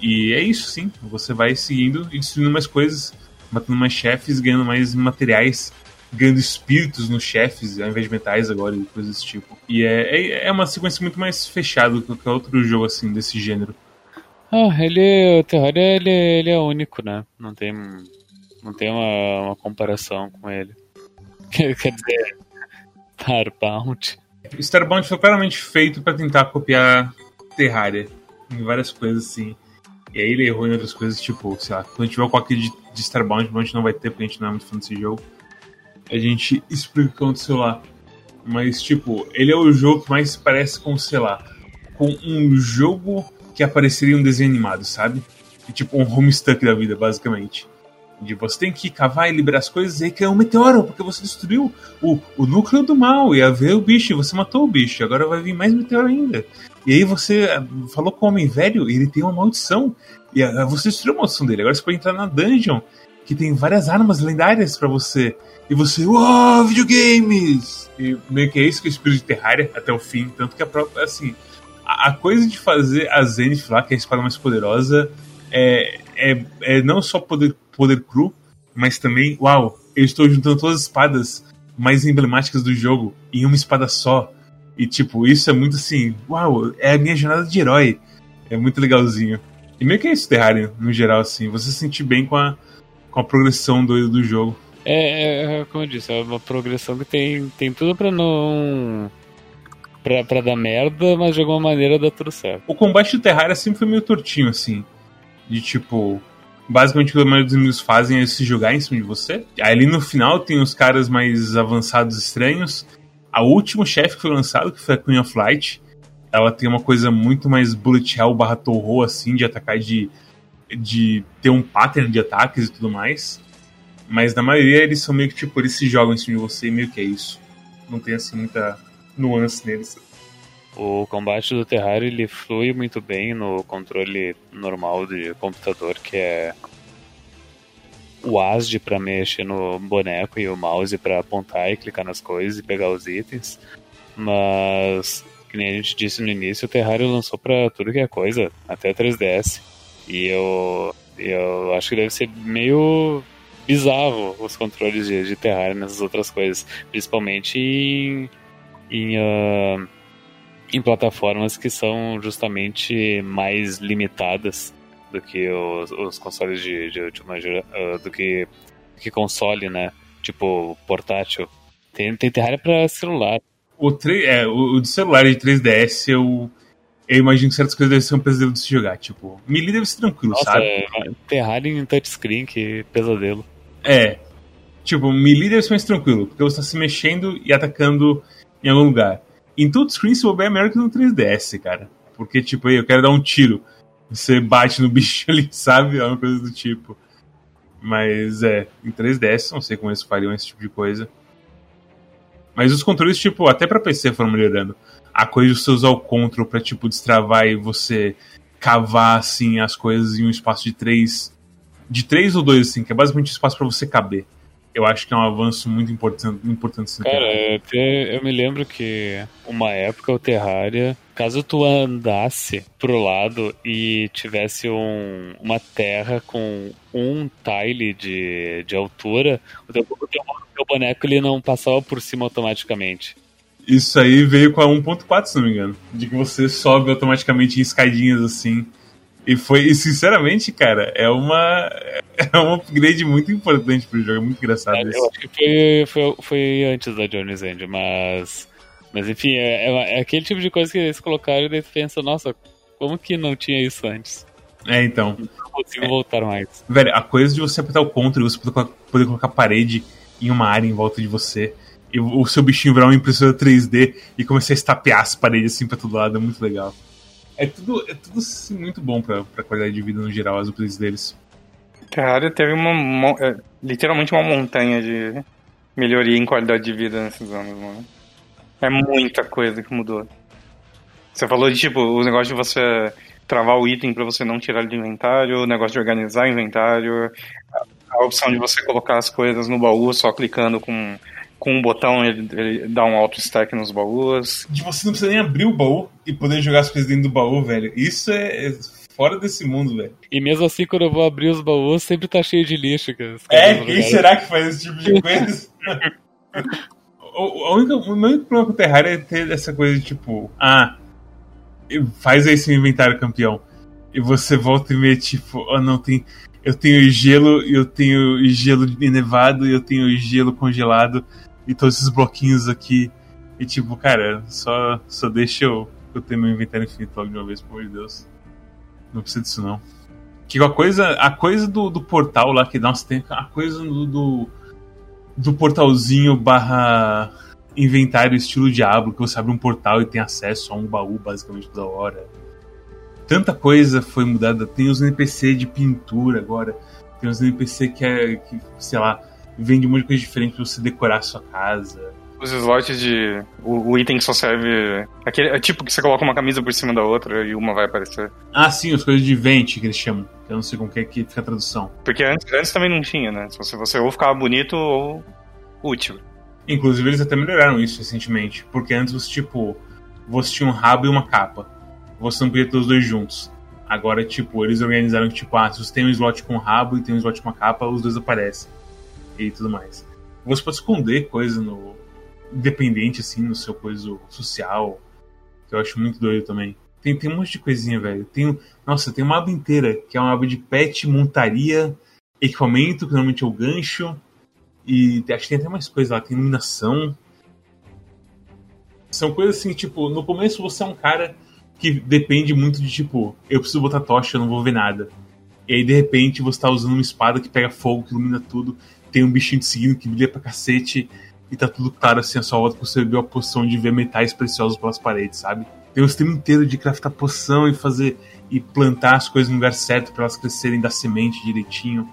E é isso, sim. Você vai seguindo e destruindo mais coisas, matando mais chefes, ganhando mais materiais, ganhando espíritos nos chefes, ao invés de metais agora e coisas desse tipo. E é, é, é uma sequência muito mais fechada do que qualquer outro jogo assim desse gênero. Ah, ele, o Terraria, ele, ele é único, né? Não tem, não tem uma, uma comparação com ele. Quer dizer, Starbound. Starbound foi claramente feito para tentar copiar Terraria em várias coisas assim. E aí ele errou em outras coisas, tipo, sei lá, quando tiver o qualquer de, de Starbound, a gente não vai ter porque a gente não é muito fã desse jogo. A gente explica o que aconteceu lá. Mas, tipo, ele é o jogo que mais parece com, sei lá, com um jogo que apareceria em um desenho animado, sabe? E, tipo, um homestuck da vida, basicamente. De você tem que cavar e liberar as coisas e caiu um meteoro, porque você destruiu o, o núcleo do mal, ia ver o bicho, e você matou o bicho, agora vai vir mais meteoro ainda. E aí você ah, falou com o homem velho e ele tem uma maldição. E ah, você destruiu a maldição dele. Agora você pode entrar na dungeon, que tem várias armas lendárias pra você. E você, uau, videogames! E meio que é isso que é o espírito de Terraria até o fim. Tanto que a própria, assim, a, a coisa de fazer a Zenith lá, que é a espada mais poderosa, é, é, é não só poder, poder cru, mas também, uau, eu estou juntando todas as espadas mais emblemáticas do jogo em uma espada só. E, tipo, isso é muito assim, uau, é a minha jornada de herói. É muito legalzinho. E meio que é isso, Terraria, no geral, assim. Você se sentir bem com a, com a progressão do, do jogo. É, é, como eu disse, é uma progressão que tem, tem tudo pra não. Pra, pra dar merda, mas de alguma maneira dá tudo certo. O combate do Terraria sempre foi meio tortinho, assim. De tipo. Basicamente o que a maioria dos inimigos fazem é se jogar em cima de você. Aí ali no final tem os caras mais avançados estranhos. A último chefe que foi lançado, que foi a Queen of Light, ela tem uma coisa muito mais bullet hell barra torro, assim, de atacar de, de ter um pattern de ataques e tudo mais. Mas na maioria eles são meio que tipo, eles se jogam em cima de você e meio que é isso. Não tem assim muita nuance neles. O combate do Terraria ele flui muito bem no controle normal de computador, que é o ASD para mexer no boneco e o mouse para apontar e clicar nas coisas e pegar os itens. Mas, que nem a gente disse no início, o Terraria lançou para tudo que é coisa, até 3DS. E eu, eu acho que deve ser meio bizarro os controles de, de Terraria nessas outras coisas, principalmente em, em uh, em plataformas que são justamente mais limitadas do que os, os consoles de, de última uh, do que, que console, né? Tipo, portátil. Tem, tem Terraria pra celular. O, é, o, o de celular de 3DS eu. Eu imagino que certas coisas devem ser um pesadelo de se jogar. Tipo, Melee deve ser tranquilo, Nossa, sabe? É, Terraria em touchscreen, que pesadelo. É. Tipo, Melee deve ser mais tranquilo, porque você tá se mexendo e atacando em algum lugar. Em touchscreen, se souber, é melhor que no 3DS, cara. Porque, tipo, eu quero dar um tiro. Você bate no bicho ali, sabe? É uma coisa do tipo. Mas é, em 3DS, não sei como eles fariam esse tipo de coisa. Mas os controles, tipo, até pra PC foram melhorando. A coisa de você usar o control pra, tipo, destravar e você cavar, assim, as coisas em um espaço de 3. De 3 ou 2, assim, que é basicamente um espaço para você caber eu acho que é um avanço muito importante, importante Cara, eu, eu me lembro que uma época o Terraria, caso tu andasse pro lado e tivesse um, uma terra com um tile de, de altura, o teu, o teu, o teu boneco ele não passava por cima automaticamente. Isso aí veio com a 1.4, se não me engano. De que você sobe automaticamente em escadinhas assim. E foi, e sinceramente, cara, é uma é um upgrade muito importante pro jogo, é muito engraçado é, isso. Eu acho que foi, foi, foi antes da Journey's End, mas. Mas enfim, é, é, é, aquele tipo de coisa que eles colocaram e daí pensa, nossa, como que não tinha isso antes? É, então. Não consigo voltar mais. Velho, a coisa de você apertar o contra e você poder poder colocar parede em uma área em volta de você. E o seu bichinho virar uma impressora 3D e começar a estapear as paredes assim pra todo lado, é muito legal. É tudo, é tudo assim, muito bom pra, pra qualidade de vida no geral, as upgrades deles. Terraria teve uma. É, literalmente uma montanha de melhoria em qualidade de vida nesses anos, mano. É muita coisa que mudou. Você falou de tipo, o negócio de você travar o item para você não tirar ele do inventário, o negócio de organizar o inventário, a, a opção de você colocar as coisas no baú só clicando com com um botão ele, ele dá um auto stack nos baús. De você não precisa nem abrir o baú e poder jogar as coisas dentro do baú, velho. Isso é, é fora desse mundo, velho. E mesmo assim, quando eu vou abrir os baús, sempre tá cheio de lixo. Cara. É, quem será que faz esse tipo de coisa? o, a única, o único problema com o Terraria é ter essa coisa de tipo, ah, faz aí seu inventário campeão. E você volta e vê, tipo, oh, não, tem. Eu tenho gelo, eu tenho gelo nevado, eu tenho gelo congelado e todos esses bloquinhos aqui. E tipo, cara, só, só deixa eu, eu ter meu inventário infinito logo de uma vez, pelo amor de Deus. Não precisa disso não. Que a coisa, a coisa do, do portal lá que uns tempos, a coisa do, do, do portalzinho barra inventário estilo Diablo, que você abre um portal e tem acesso a um baú basicamente toda hora. Tanta coisa foi mudada. Tem os NPC de pintura agora. Tem os NPC que é, que, sei lá, vende um monte de coisa diferente pra você decorar a sua casa. Os slots de. O, o item só serve. Aquele, é tipo que você coloca uma camisa por cima da outra e uma vai aparecer. Ah, sim, as coisas de vente que eles chamam. Eu não sei como que é que fica a tradução. Porque antes, antes também não tinha, né? Se você, você ou ficava bonito ou útil. Inclusive, eles até melhoraram isso recentemente. Porque antes você, tipo, você tinha um rabo e uma capa. Você não podia ter os dois juntos. Agora, tipo, eles organizaram que, tipo, ah, se você tem um slot com rabo e tem um slot com uma capa, os dois aparecem e tudo mais. Você pode esconder coisa no, independente, assim, no seu coisa social, que eu acho muito doido também. Tem, tem um monte de coisinha, velho. Tem, nossa, tem uma aba inteira, que é uma aba de pet, montaria, equipamento, que normalmente é o gancho, e acho que tem até mais coisa lá, tem iluminação. São coisas assim, tipo, no começo você é um cara que depende muito de, tipo, eu preciso botar tocha, eu não vou ver nada. E aí, de repente, você tá usando uma espada que pega fogo, que ilumina tudo, tem um bichinho te seguindo que brilha pra cacete, e tá tudo claro assim, a sua volta que você bebeu a poção de ver metais preciosos pelas paredes, sabe? Tem um sistema inteiro de craftar poção e fazer e plantar as coisas no lugar certo para elas crescerem da semente direitinho.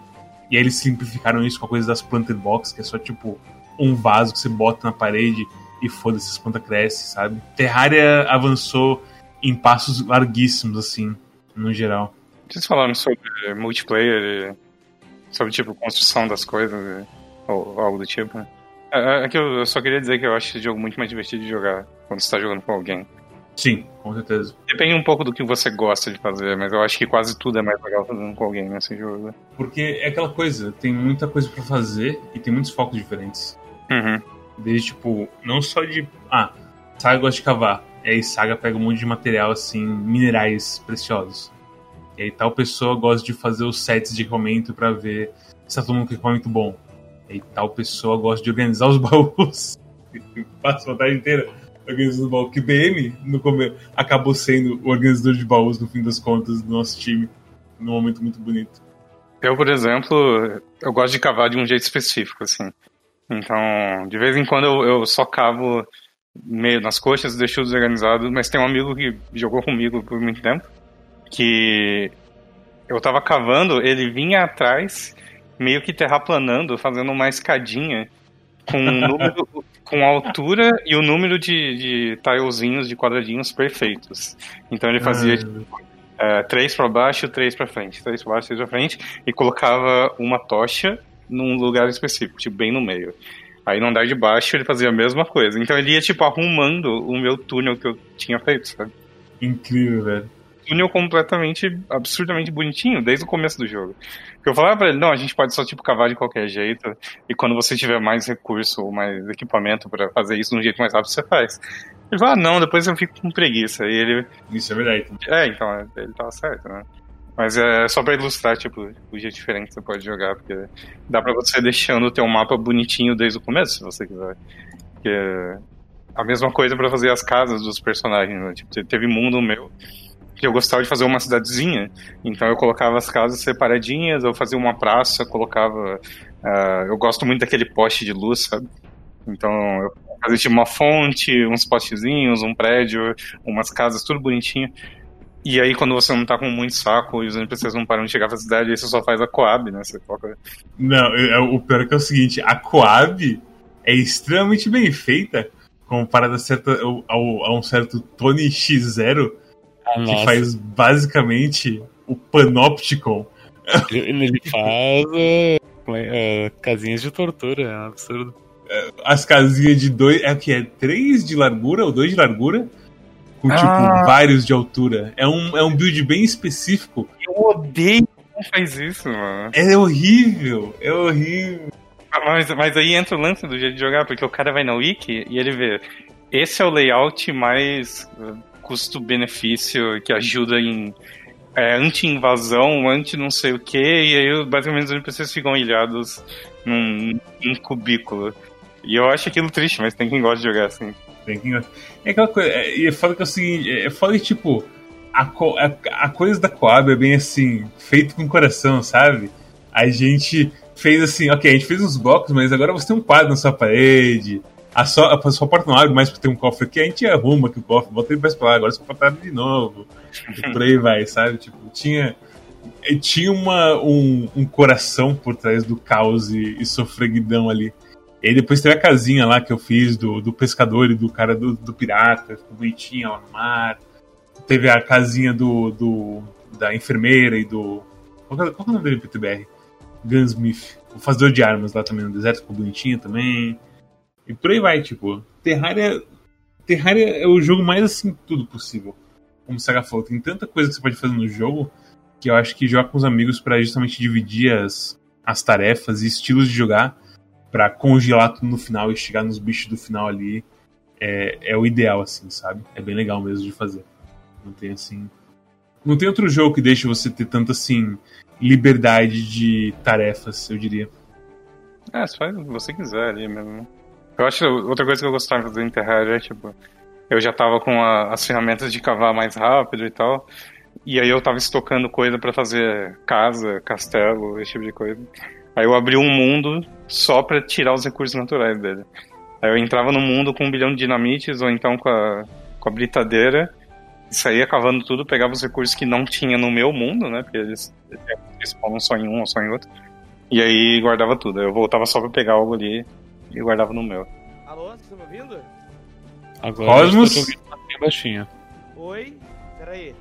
E aí eles simplificaram isso com a coisa das planted box, que é só tipo um vaso que você bota na parede e foda-se, as plantas crescem, sabe? Terraria avançou em passos larguíssimos, assim, no geral. Vocês falaram sobre multiplayer, sobre tipo construção das coisas, ou algo do tipo. É, é que eu só queria dizer que eu acho esse jogo muito mais divertido de jogar quando você está jogando com alguém. Sim, com certeza. Depende um pouco do que você gosta de fazer, mas eu acho que quase tudo é mais legal fazendo com alguém nesse jogo. Porque é aquela coisa, tem muita coisa para fazer e tem muitos focos diferentes. Uhum. Desde, tipo, não só de. Ah, Saga gosta de cavar. E aí Saga pega um monte de material, assim, minerais preciosos. E aí tal pessoa gosta de fazer os sets de equipamento para ver se tá todo mundo com equipamento bom. E aí tal pessoa gosta de organizar os baús. Passa a tarde inteira organizando baús. Que BM no começo, acabou sendo o organizador de baús no fim das contas do nosso time. Num momento muito bonito. Eu, por exemplo, eu gosto de cavar de um jeito específico, assim. Então, de vez em quando eu, eu só cavo meio nas coxas, deixo desorganizado, mas tem um amigo que jogou comigo por muito tempo, que eu tava cavando, ele vinha atrás, meio que terraplanando, fazendo uma escadinha com um número, com a altura e o número de, de tilezinhos, de quadradinhos perfeitos. Então ele fazia tipo, é, três para baixo, três para frente, três para baixo, três para frente, e colocava uma tocha num lugar específico, tipo bem no meio. Aí no andar de baixo ele fazia a mesma coisa. Então ele ia, tipo, arrumando o meu túnel que eu tinha feito, sabe? Incrível, velho. Túnel completamente, absurdamente bonitinho, desde o começo do jogo. Eu falava pra ele, não, a gente pode só, tipo, cavar de qualquer jeito, e quando você tiver mais recurso ou mais equipamento para fazer isso de um jeito mais rápido, você faz. Ele falou, ah, não, depois eu fico com preguiça. E ele... Isso é verdade. É, então, ele tava certo, né? Mas é só pra ilustrar, tipo, o jeito diferente que você pode jogar, porque dá pra você deixando o teu mapa bonitinho desde o começo, se você quiser. É a mesma coisa para fazer as casas dos personagens, né? Tipo, teve mundo meu que eu gostava de fazer uma cidadezinha, então eu colocava as casas separadinhas, eu fazia uma praça, colocava... Uh, eu gosto muito daquele poste de luz, sabe? Então eu fazia tipo uma fonte, uns postezinhos, um prédio, umas casas, tudo bonitinho. E aí, quando você não tá com muito saco e os NPCs não param de chegar pra cidade, aí você só faz a Coab, né? Você toca. Não, é, o pior é que é o seguinte: a Coab é extremamente bem feita, comparada a, a um certo Tony X0, ah, que faz basicamente o Panopticon. Ele, ele faz uh, uh, casinhas de tortura, é um absurdo. As casinhas de dois. É o que? É três de largura ou dois de largura? com, tipo, ah. vários de altura. É um, é um build bem específico. Eu odeio quem faz isso, mano. É horrível, é horrível. Mas, mas aí entra o lance do jeito de jogar, porque o cara vai na wiki e ele vê. Esse é o layout mais custo-benefício que ajuda em é, anti-invasão, anti-não sei o que, e aí basicamente os NPCs ficam ilhados num, num cubículo. E eu acho aquilo triste, mas tem quem gosta de jogar assim. É aquela coisa. É, e é foda que é o seguinte: é foda que, tipo, a, a, a coisa da Coab é bem assim, feito com coração, sabe? A gente fez assim, ok, a gente fez uns blocos, mas agora você tem um quadro na sua parede. A sua, a sua porta não abre mais porque tem um cofre aqui, a gente arruma que o cofre, bota ele mais pra lá, agora você pode abre de novo. e por aí vai, sabe? Tipo, tinha. Tinha uma, um, um coração por trás do caos e, e sofreguidão ali. E aí depois teve a casinha lá que eu fiz do, do pescador e do cara do, do pirata, ficou bonitinha lá no mar. Teve a casinha do, do da enfermeira e do. Qual, é, é o nome dele PTBR? Gunsmith. O fazedor de armas lá também no deserto ficou bonitinho também. E por aí vai, tipo. Terraria. Terraria é o jogo mais assim, tudo possível. Como o Saga falou, tem tanta coisa que você pode fazer no jogo que eu acho que jogar com os amigos para justamente dividir as, as tarefas e estilos de jogar pra congelar tudo no final e chegar nos bichos do final ali é, é o ideal, assim, sabe? É bem legal mesmo de fazer. Não tem assim. Não tem outro jogo que deixe você ter tanta assim liberdade de tarefas, eu diria. É, que você quiser ali mesmo. Eu acho outra coisa que eu gostava do Interrail é tipo. Eu já tava com a- as ferramentas de cavar mais rápido e tal. E aí eu tava estocando coisa pra fazer casa, castelo, esse tipo de coisa. Aí eu abri um mundo só pra tirar os recursos naturais dele. Aí eu entrava no mundo com um bilhão de dinamites ou então com a, com a britadeira. Saía cavando tudo, pegava os recursos que não tinha no meu mundo, né? Porque eles, eles spawnam só em um ou só em outro. E aí guardava tudo. Eu voltava só pra pegar algo ali e guardava no meu. Alô, vocês estão me ouvindo? Agora Cosmos? eu te ouvindo bem baixinho. Oi? Peraí.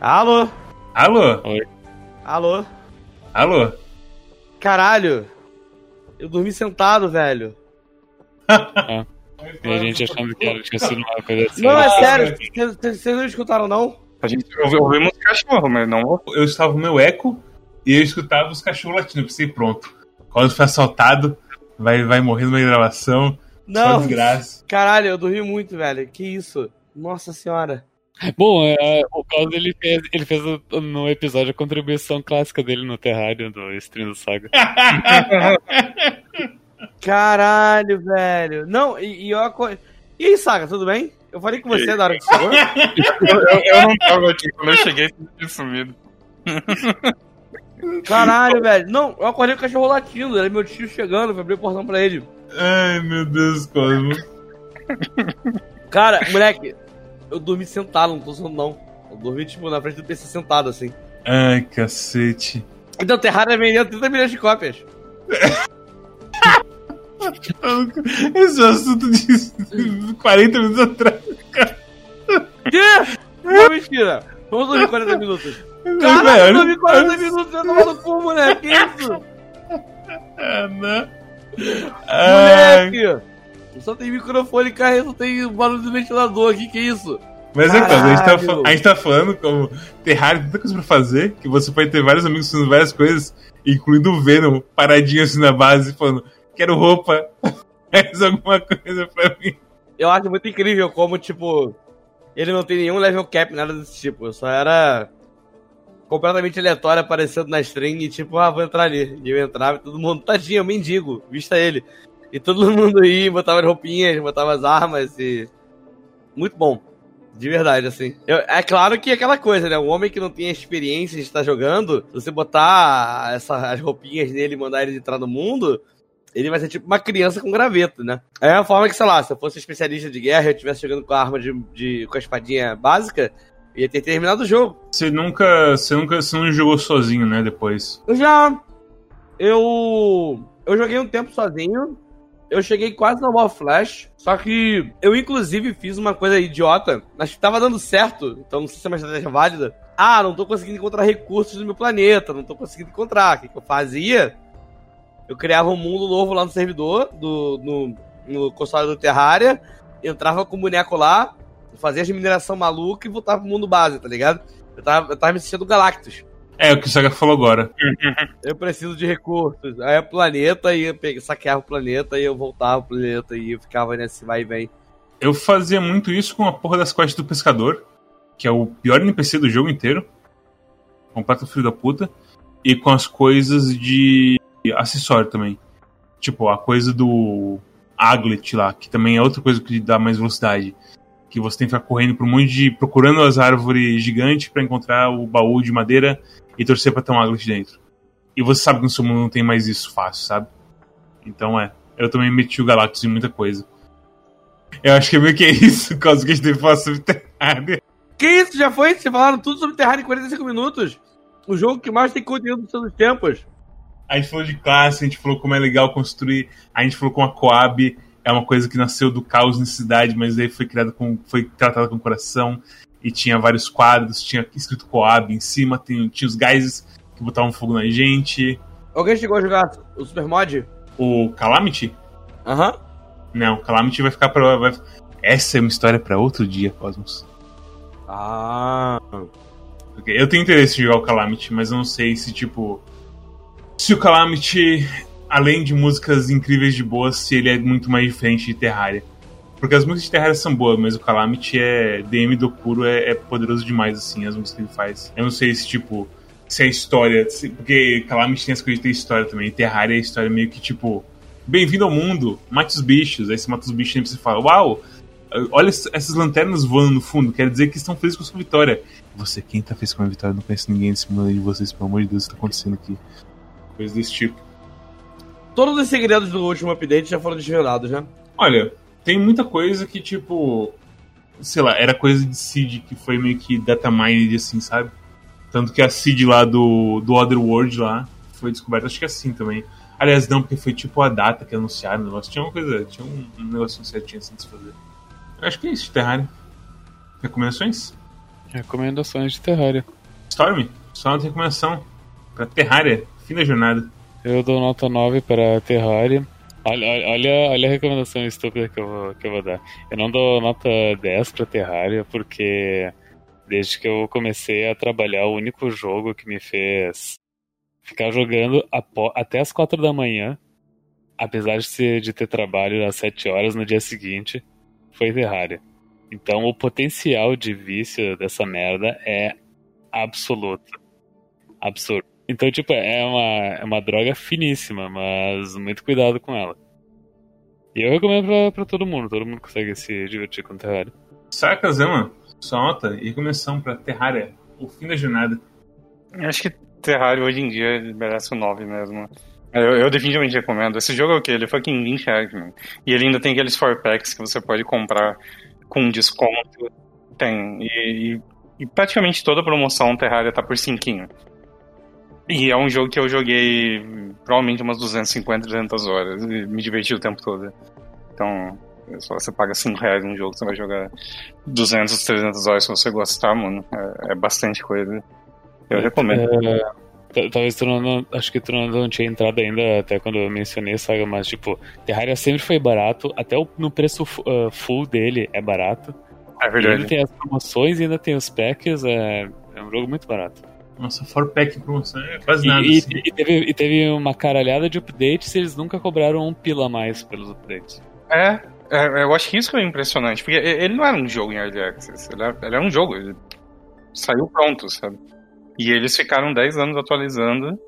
Alô? Alô? Alô? Alô? Caralho! Eu dormi sentado, velho. E a gente achando que era, sido uma coisa assim. Não, é Ah, sério. Vocês não escutaram, não? A gente ouvi- ouvimos cachorro, mas não Eu estava no meu eco e eu escutava os cachorros latindo. Pensei, pronto. Quando foi assaltado, vai, vai morrer numa gravação. Só Não. desgraça. Caralho, eu dormi muito, velho. Que isso? Nossa senhora. Bom, é, o Cosmo ele fez, ele fez no episódio a contribuição clássica dele no Terrário do Stream do Saga. Caralho, velho. Não, e, e eu aco- E aí, Saga, tudo bem? Eu falei com você na hora que chegou. eu, eu- eu não tava aqui. Quando eu cheguei, tinha sumido. Caralho, velho. Não, eu acordei com o cachorro latindo. Era meu tio chegando, fui abrir o portão pra ele. Ai, meu Deus, Cosmo. Cara, moleque, eu dormi sentado, não tô sentado, não. Eu dormi, tipo, na frente do PC sentado, assim. Ai, cacete. Então, Terraria vendeu 30 milhões de cópias. Esse é um assunto de 40 minutos atrás. Quê? Não, mentira. Vamos dormir 40 minutos. Cara, eu Velho, dormi 40 minutos, eu tava no cu, moleque. Que isso? Ah, não. Ai, Moleque! Só tem microfone, cara, só tem barulho do ventilador aqui, que isso? Mas é, Cosmo, a gente, tá, Caralho. a gente tá falando como Terraria tem tanta coisa pra fazer que você pode ter vários amigos fazendo várias coisas, incluindo o Venom, paradinho assim na base, falando: quero roupa, faz alguma coisa pra mim. Eu acho muito incrível como, tipo, ele não tem nenhum level cap, nada desse tipo. Eu só era completamente aleatório aparecendo na stream e, tipo, ah, vou entrar ali. E eu entrava e todo mundo, tadinho, mendigo, vista ele. E todo mundo ia, botava as roupinhas, botava as armas e. Muito bom. De verdade, assim. Eu- é claro que é aquela coisa, né? Um homem que não tem experiência de estar jogando, se você botar essa, as roupinhas nele e mandar ele entrar no mundo, ele vai ser tipo uma criança com graveto, né? É a forma que, sei lá, se eu fosse especialista de guerra e eu estivesse jogando com a arma de, de- com a espadinha básica, ia ter terminado o jogo. Você nunca, você nunca você não jogou sozinho, né? Depois. Eu já. Eu. Eu joguei um tempo sozinho. Eu cheguei quase no Wall Flash. Só que eu, inclusive, fiz uma coisa idiota. Mas que tava dando certo. Então não sei se é uma estratégia válida. Ah, não tô conseguindo encontrar recursos no meu planeta. Não tô conseguindo encontrar. O que, que eu fazia? Eu criava um mundo novo lá no servidor. Do, no, no console do Terraria. Entrava com o boneco lá. Fazia as mineração maluca e voltava pro mundo base, tá ligado? Eu tava, eu tava me sentindo Galactus. É o que o Saga falou agora. Eu preciso de recursos. Aí é planeta, e saqueava o planeta, e eu voltava pro planeta, e eu ficava nesse vai e vem. Eu fazia muito isso com a porra das quests do pescador, que é o pior NPC do jogo inteiro. Completo filho da puta. E com as coisas de acessório também. Tipo, a coisa do Aglet lá, que também é outra coisa que dá mais velocidade. Que você tem que ficar correndo por um monte de. procurando as árvores gigantes pra encontrar o baú de madeira e torcer pra ter um Aglet dentro. E você sabe que no seu mundo não tem mais isso fácil, sabe? Então é. Eu também meti o Galactus em muita coisa. Eu acho que é meio que é isso, caso que a gente deve falar sobre Terraria. Que isso? Já foi? Vocês falaram tudo sobre Terraria em 45 minutos? O jogo que mais tem conteúdo dos seus tempos. A gente falou de classe, a gente falou como é legal construir, a gente falou como a Coab é uma coisa que nasceu do caos na cidade, mas aí foi criada com. foi tratada com coração. E tinha vários quadros, tinha escrito Coab em cima, tem- tinha os gases que botavam fogo na gente. Alguém chegou a jogar o Super Mod? O Calamity? Aham. Não, Calamity vai ficar pra. vai- Essa é uma história pra outro dia, Cosmos. Ah. Eu tenho interesse em jogar o Calamity, mas eu não sei se, tipo. Se o Calamity além de músicas incríveis de boas, se ele é muito mais diferente de Terraria. Porque as músicas de Terraria são boas, mas o Calamity é. DM do puro é, é poderoso demais, assim, as músicas que ele faz. Eu não sei se, tipo, se a história. Se, porque Calamity tem as coisas de ter história também. Terraria é história meio que, tipo. Bem-vindo ao mundo, mate os bichos. Aí você mata os bichos e você fala, uau! Olha essas lanternas voando no fundo, quer dizer que estão felizes com a sua vitória. Você, quem tá feliz com a vitória? Não conhece ninguém nesse mundo de vocês, pelo amor de Deus, o que tá acontecendo aqui? Coisas desse tipo. Todos os segredos do último update já foram desvelados, né? Olha, tem muita coisa que, tipo. Sei lá, era coisa de Seed que foi meio que data mined, assim, sabe? Tanto que a Seed lá do, do Otherworld lá foi descoberta, acho que assim também. Aliás, não, porque foi tipo a data que anunciaram o negócio. Tinha uma coisa, tinha um, um negócio certinho assim de se fazer. Acho que é isso, Terraria. Recomendações? Recomendações de Terraria. Storm, só uma recomendação pra Terraria, fim da jornada. Eu dou nota 9 para Terraria. Olha, olha, olha a recomendação estúpida que eu, vou, que eu vou dar. Eu não dou nota 10 para Terraria porque desde que eu comecei a trabalhar, o único jogo que me fez ficar jogando até as 4 da manhã, apesar de, ter trabalho às 7 horas no dia seguinte, foi Terraria. Então o potencial de vício dessa merda é absoluto. Absurdo. Então, tipo, é uma, é uma droga finíssima, mas muito cuidado com ela. E eu recomendo pra, pra todo mundo, todo mundo consegue se divertir com Terraria. Saca, Zema, sua nota e recomendação pra Terraria, o fim da jornada. Acho que Terraria hoje em dia merece o um 9 mesmo. Eu, eu, definitivamente recomendo. Esse jogo é o quê? Ele foi aqui em 20 reais, mano. E ele ainda tem aqueles 4 packs que você pode comprar com desconto. Tem. E, e, e praticamente toda promoção Terraria tá por 5. E é um jogo que eu joguei provavelmente umas 250, 300 horas e me diverti o tempo todo. Então, só você paga 5 reais num jogo, você vai jogar 200, 300 horas se você gostar, mano. É, é bastante coisa. Eu recomendo. É, talvez tu não, Acho que tu não, não, tinha entrado ainda até quando eu mencionei saga, mas tipo, Terraria sempre foi barato, até o, no preço uh, full dele é barato. É verdade. E tem as promoções e ainda tem os packs, é, é um jogo muito barato. Nossa, for pack em promoção é quase nada. E, assim. e, teve, e, teve, uma caralhada de updates e eles nunca cobraram um pila a mais pelos updates. É, é, eu acho que isso é impressionante, porque ele não era um jogo em Early Access, ele era, ele era um jogo, ele saiu pronto, sabe? E eles ficaram 10 anos atualizando,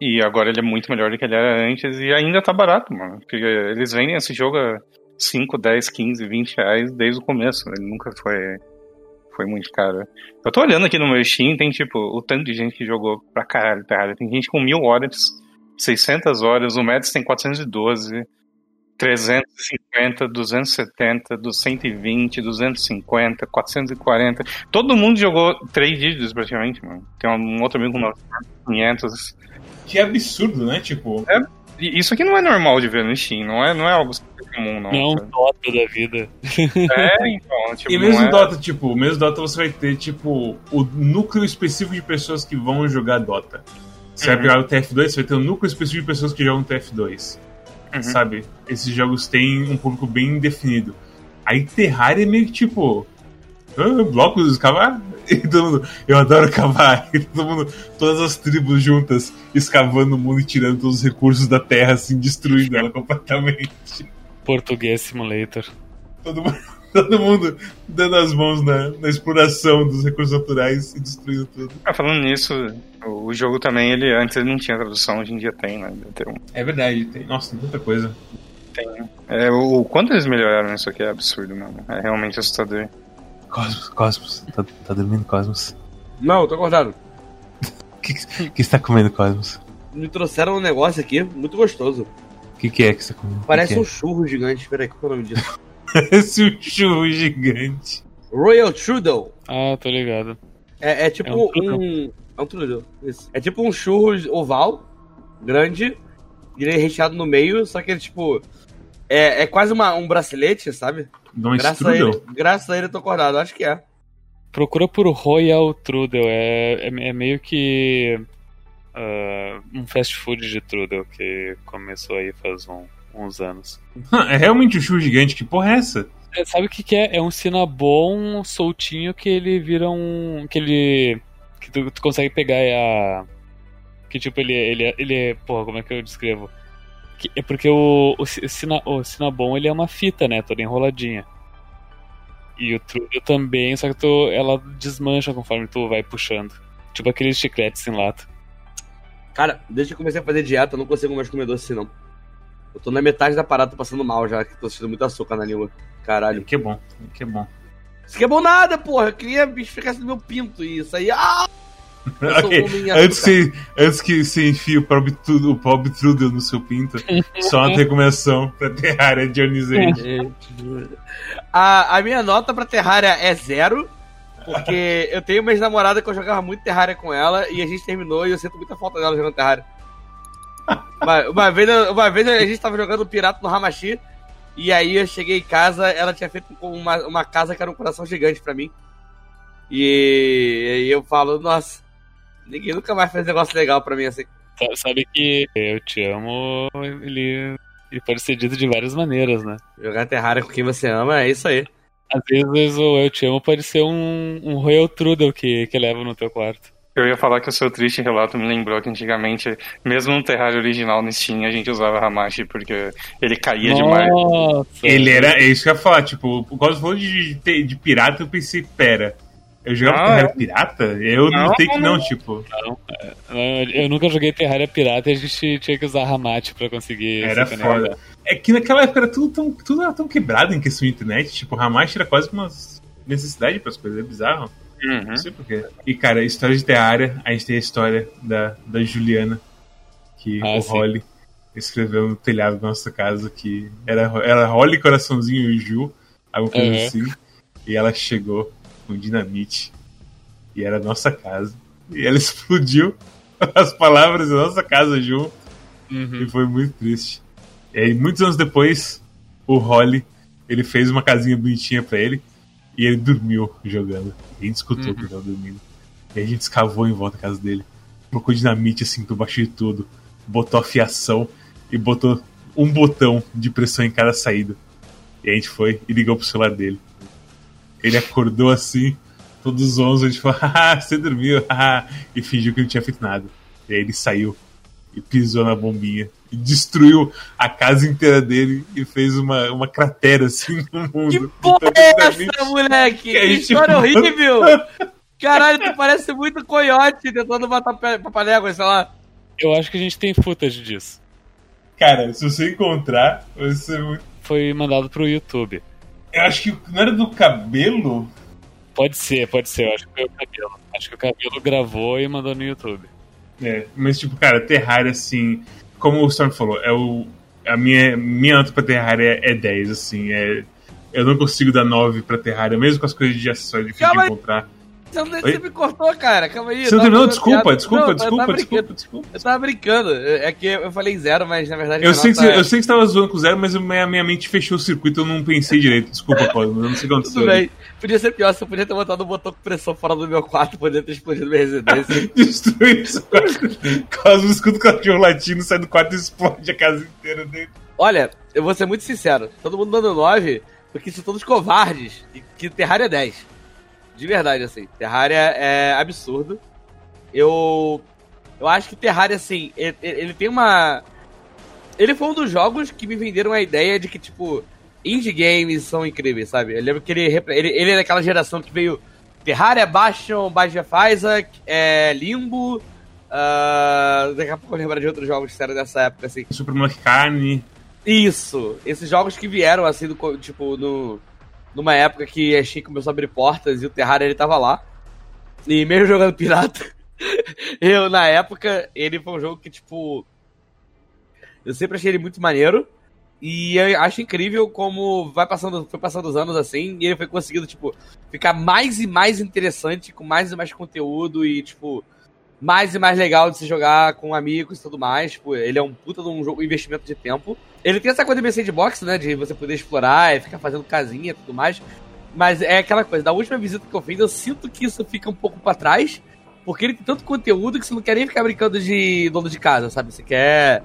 e agora ele é muito melhor do que ele era antes, e ainda tá barato, mano. Porque eles vendem esse jogo a 5, 10, 15, 20 reais desde o começo, ele nunca foi foi muito caro. Eu tô olhando aqui no meu Steam, tem tipo o tanto de gente que jogou pra caralho Terraria. Tem gente com mil horas, 600 horas, o Mads tem 412, 350, 270, 220, 250, 440. Todo mundo jogou três dígitos praticamente, mano. Tem um outro amigo com 500. Que absurdo, né? Tipo. É, isso aqui não é normal de ver no Steam, não é, não é algo comum, não. Não é um Dota da vida. É, então. Tipo, e mesmo é... Dota, tipo, mesmo Dota você vai ter, tipo, o núcleo específico de pessoas que vão jogar Dota. Você uhum. vai pegar o TF2, você vai ter um núcleo específico de pessoas que jogam TF2. Uhum. Sabe? Esses jogos têm um público bem definido. Aí Terraria é meio que tipo. Ah, blocos escavar? E todo mundo, eu adoro cavar. E todo mundo, todas as tribos juntas, escavando o mundo e tirando todos os recursos da terra, assim, destruindo ela completamente. Português Simulator. Todo mundo, todo mundo dando as mãos na, na exploração dos recursos naturais e destruindo tudo. Ah, falando nisso, o jogo também, ele antes ele não tinha tradução, hoje em dia tem, né? Um... É verdade, tem. Nossa, tem muita coisa. Tem. É, o, o quanto eles melhoraram isso aqui é absurdo, mano. É realmente assustador. Cosmos, Cosmos. Tá, tá dormindo, Cosmos? Não, tô acordado. O que, que você tá comendo, Cosmos? Me trouxeram um negócio aqui muito gostoso. O que, que é que você tá comendo? Parece que um churro gigante. Peraí, qual é o nome disso? Parece um churro gigante. Royal Trudel. Ah, tô ligado. É, é tipo é um. um é um trudel. Isso. É tipo um churro oval, grande, e ele é recheado no meio, só que ele, tipo. É, é quase uma, um bracelete, sabe? Não graças a, ele, graças a ele eu tô acordado, acho que é. Procura por Royal Trudel, é, é, é meio que uh, um fast food de Trudel que começou aí faz um, uns anos. é realmente um churro gigante, que porra é essa? É, sabe o que, que, é? É um Cinnabon soltinho que ele vira um. que ele. que tu, tu consegue pegar a. que tipo, ele, ele, ele é. Porra, como é que eu descrevo? Que- É porque o, o, Cina- o Cinnabon ele é uma fita, né? Toda enroladinha. E o Trudel também, só que tu, ela desmancha conforme tu vai puxando. Tipo aqueles chicletes em lata. Cara, desde que eu comecei a fazer dieta, eu não consigo mais comer doce assim, não. Eu tô na metade da parada, tô passando mal já, que tô sentindo muito açúcar na língua. Caralho. Que bom, que bom. Isso aqui é bom nada, porra. Eu queria que ficasse no meu pinto e isso aí. Ah! Eu sou Ok, homem Antes que, antes que você enfie o pobre, Trudel- o pobre Trudel no seu pinto, só uma recomendação pra Terraria End. Gente, A, a minha nota pra Terraria é zero. Porque eu tenho uma ex-namorada que eu jogava muito Terraria com ela e a gente terminou e eu sinto muita falta dela jogando Terraria. Uma, uma vez, uma vez a gente tava jogando Pirata no Hamashi e aí eu cheguei em casa, ela tinha feito uma, uma casa que era um coração gigante pra mim. E aí eu falo, nossa, ninguém nunca mais fez negócio legal pra mim assim. Sa- Sabe que eu te amo, ele, ele pode ser dito de várias maneiras, né? Jogar Terraria com quem você ama é isso aí. Às vezes o eu te amo pode ser um, um Royal Trudel que, que leva no teu quarto. Eu ia falar que o seu triste relato me lembrou que antigamente, mesmo no Terraria original no Steam, a gente usava Hamashi porque ele caía demais. Nossa! Ele era. É isso que eu ia falar, tipo, por causa de, de pirata, eu pensei, pera. Eu jogava Não, Terraria é. pirata? Eu Não, notei que não. não, tipo. Não, Eu nunca joguei Terraria Pirata e a gente tinha que usar Ramate pra conseguir. Era foda. É que naquela época era tudo tão, tudo era tão quebrado em questão de internet. Tipo, o Hamashi era quase uma necessidade para as coisas. É bizarro. Uhum. Não sei porquê. E, cara, história de Terraria, a gente tem a história da, da Juliana, que Ah, o sim. Holly escreveu no telhado da nossa casa, que era, era Holly, Coraçãozinho e Ju, alguma coisa Uhum. assim. E ela chegou com dinamite. E era a nossa casa. E ela explodiu as palavras da nossa casa junto. Uhum. E foi muito triste. E aí, muitos anos depois, o Holly, ele fez uma casinha bonitinha pra ele e ele dormiu jogando. E a gente escutou Uhum. que ele tava dormindo. E a gente escavou em volta da casa dele. Colocou dinamite assim por baixo de tudo. Botou a fiação e botou um botão de pressão em cada saída. E a gente foi e ligou pro celular dele. Ele acordou assim, todos onze, a gente falou, haha, você dormiu, haha, e fingiu que não tinha feito nada. E aí ele saiu e pisou na bombinha e destruiu a casa inteira dele e fez uma, uma cratera assim no mundo. Que porra Então, é essa, moleque? Que história horrível! Caralho, tu parece muito coiote tentando matar papaléguas, sei lá. Eu acho que a gente tem footage disso. Cara, se você encontrar, ser muito. Foi mandado pro YouTube. Eu acho que não era do cabelo? Pode ser, pode ser. Eu acho que foi o cabelo. Acho que o cabelo gravou e mandou no YouTube. É, mas tipo, cara, Terraria, assim, como o Storm falou, é o. A minha, minha nota pra Terraria é 10, assim, é. Eu não consigo dar 9 pra Terraria, mesmo com as coisas de acessório difíceis Calma de encontrar. Você, não, você me cortou, cara. Calma aí. Você não Desculpa, desculpa, Não, desculpa, desculpa, desculpa. Eu tava brincando. É que eu falei zero, mas na verdade. Eu sei, que, você- é- eu sei que você tava zoando com zero, mas a minha, minha mente fechou o circuito, eu não pensei direito. Desculpa, Paulo, eu não sei o que aconteceu. Tudo bem. Podia ser pior se eu podia ter botado um botão com pressão fora do meu quarto, podia ter explodido minha residência. Destruir. Cosmo escuta o cachorro latino, sai do quarto e explode a casa inteira dentro. Olha, eu vou ser muito sincero. Todo mundo dando 9, porque são todos covardes. E que Terraria é 10. De verdade, assim. Terraria é absurdo. Eu. Eu acho que Terraria, assim, ele, ele tem uma. Ele foi um dos jogos que me venderam a ideia de que, tipo, indie games são incríveis, sabe? Eu lembro que ele, ele, ele é daquela geração que veio Terraria, Bastion, of Isaac, é, Limbo. ah, daqui a pouco eu lembro de outros jogos que eram dessa época, assim. Super Moleque Carne. Isso, esses jogos que vieram assim, do, tipo, no, numa época que a Steam começou a abrir portas e o Terraria ele tava lá. E mesmo jogando pirata, eu na época, ele foi um jogo que, tipo. Eu sempre achei ele muito maneiro. E eu acho incrível como vai passando, foi passando os anos assim, e ele foi conseguindo, tipo, ficar mais e mais interessante, com mais e mais conteúdo e, tipo, mais e mais legal de se jogar com amigos e tudo mais. Tipo, ele é um puta de um jogo, investimento de tempo. Ele tem essa coisa de sandbox, né? De você poder explorar e ficar fazendo casinha e tudo mais. Mas é aquela coisa, da última visita que eu fiz, eu sinto que isso fica um pouco pra trás. Porque ele tem tanto conteúdo que você não quer nem ficar brincando de dono de casa, sabe? Você quer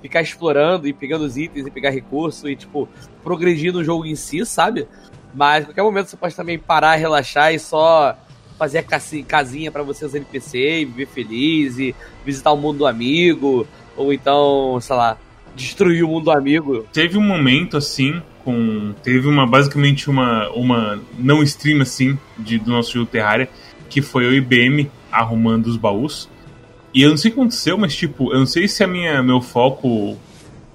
ficar explorando e pegando os itens e pegar recurso e, tipo, progredir no jogo em si, sabe? Mas a qualquer momento você pode também parar, relaxar e só fazer casinha pra você, os NPC, e viver feliz e visitar o mundo do amigo, ou então, sei lá, destruir o mundo amigo. Teve um momento assim, com. Teve uma basicamente uma, uma não stream assim de, do nosso jogo Terraria, que foi o IBM arrumando os baús. E eu não sei o que aconteceu, mas tipo, eu não sei se a minha, meu foco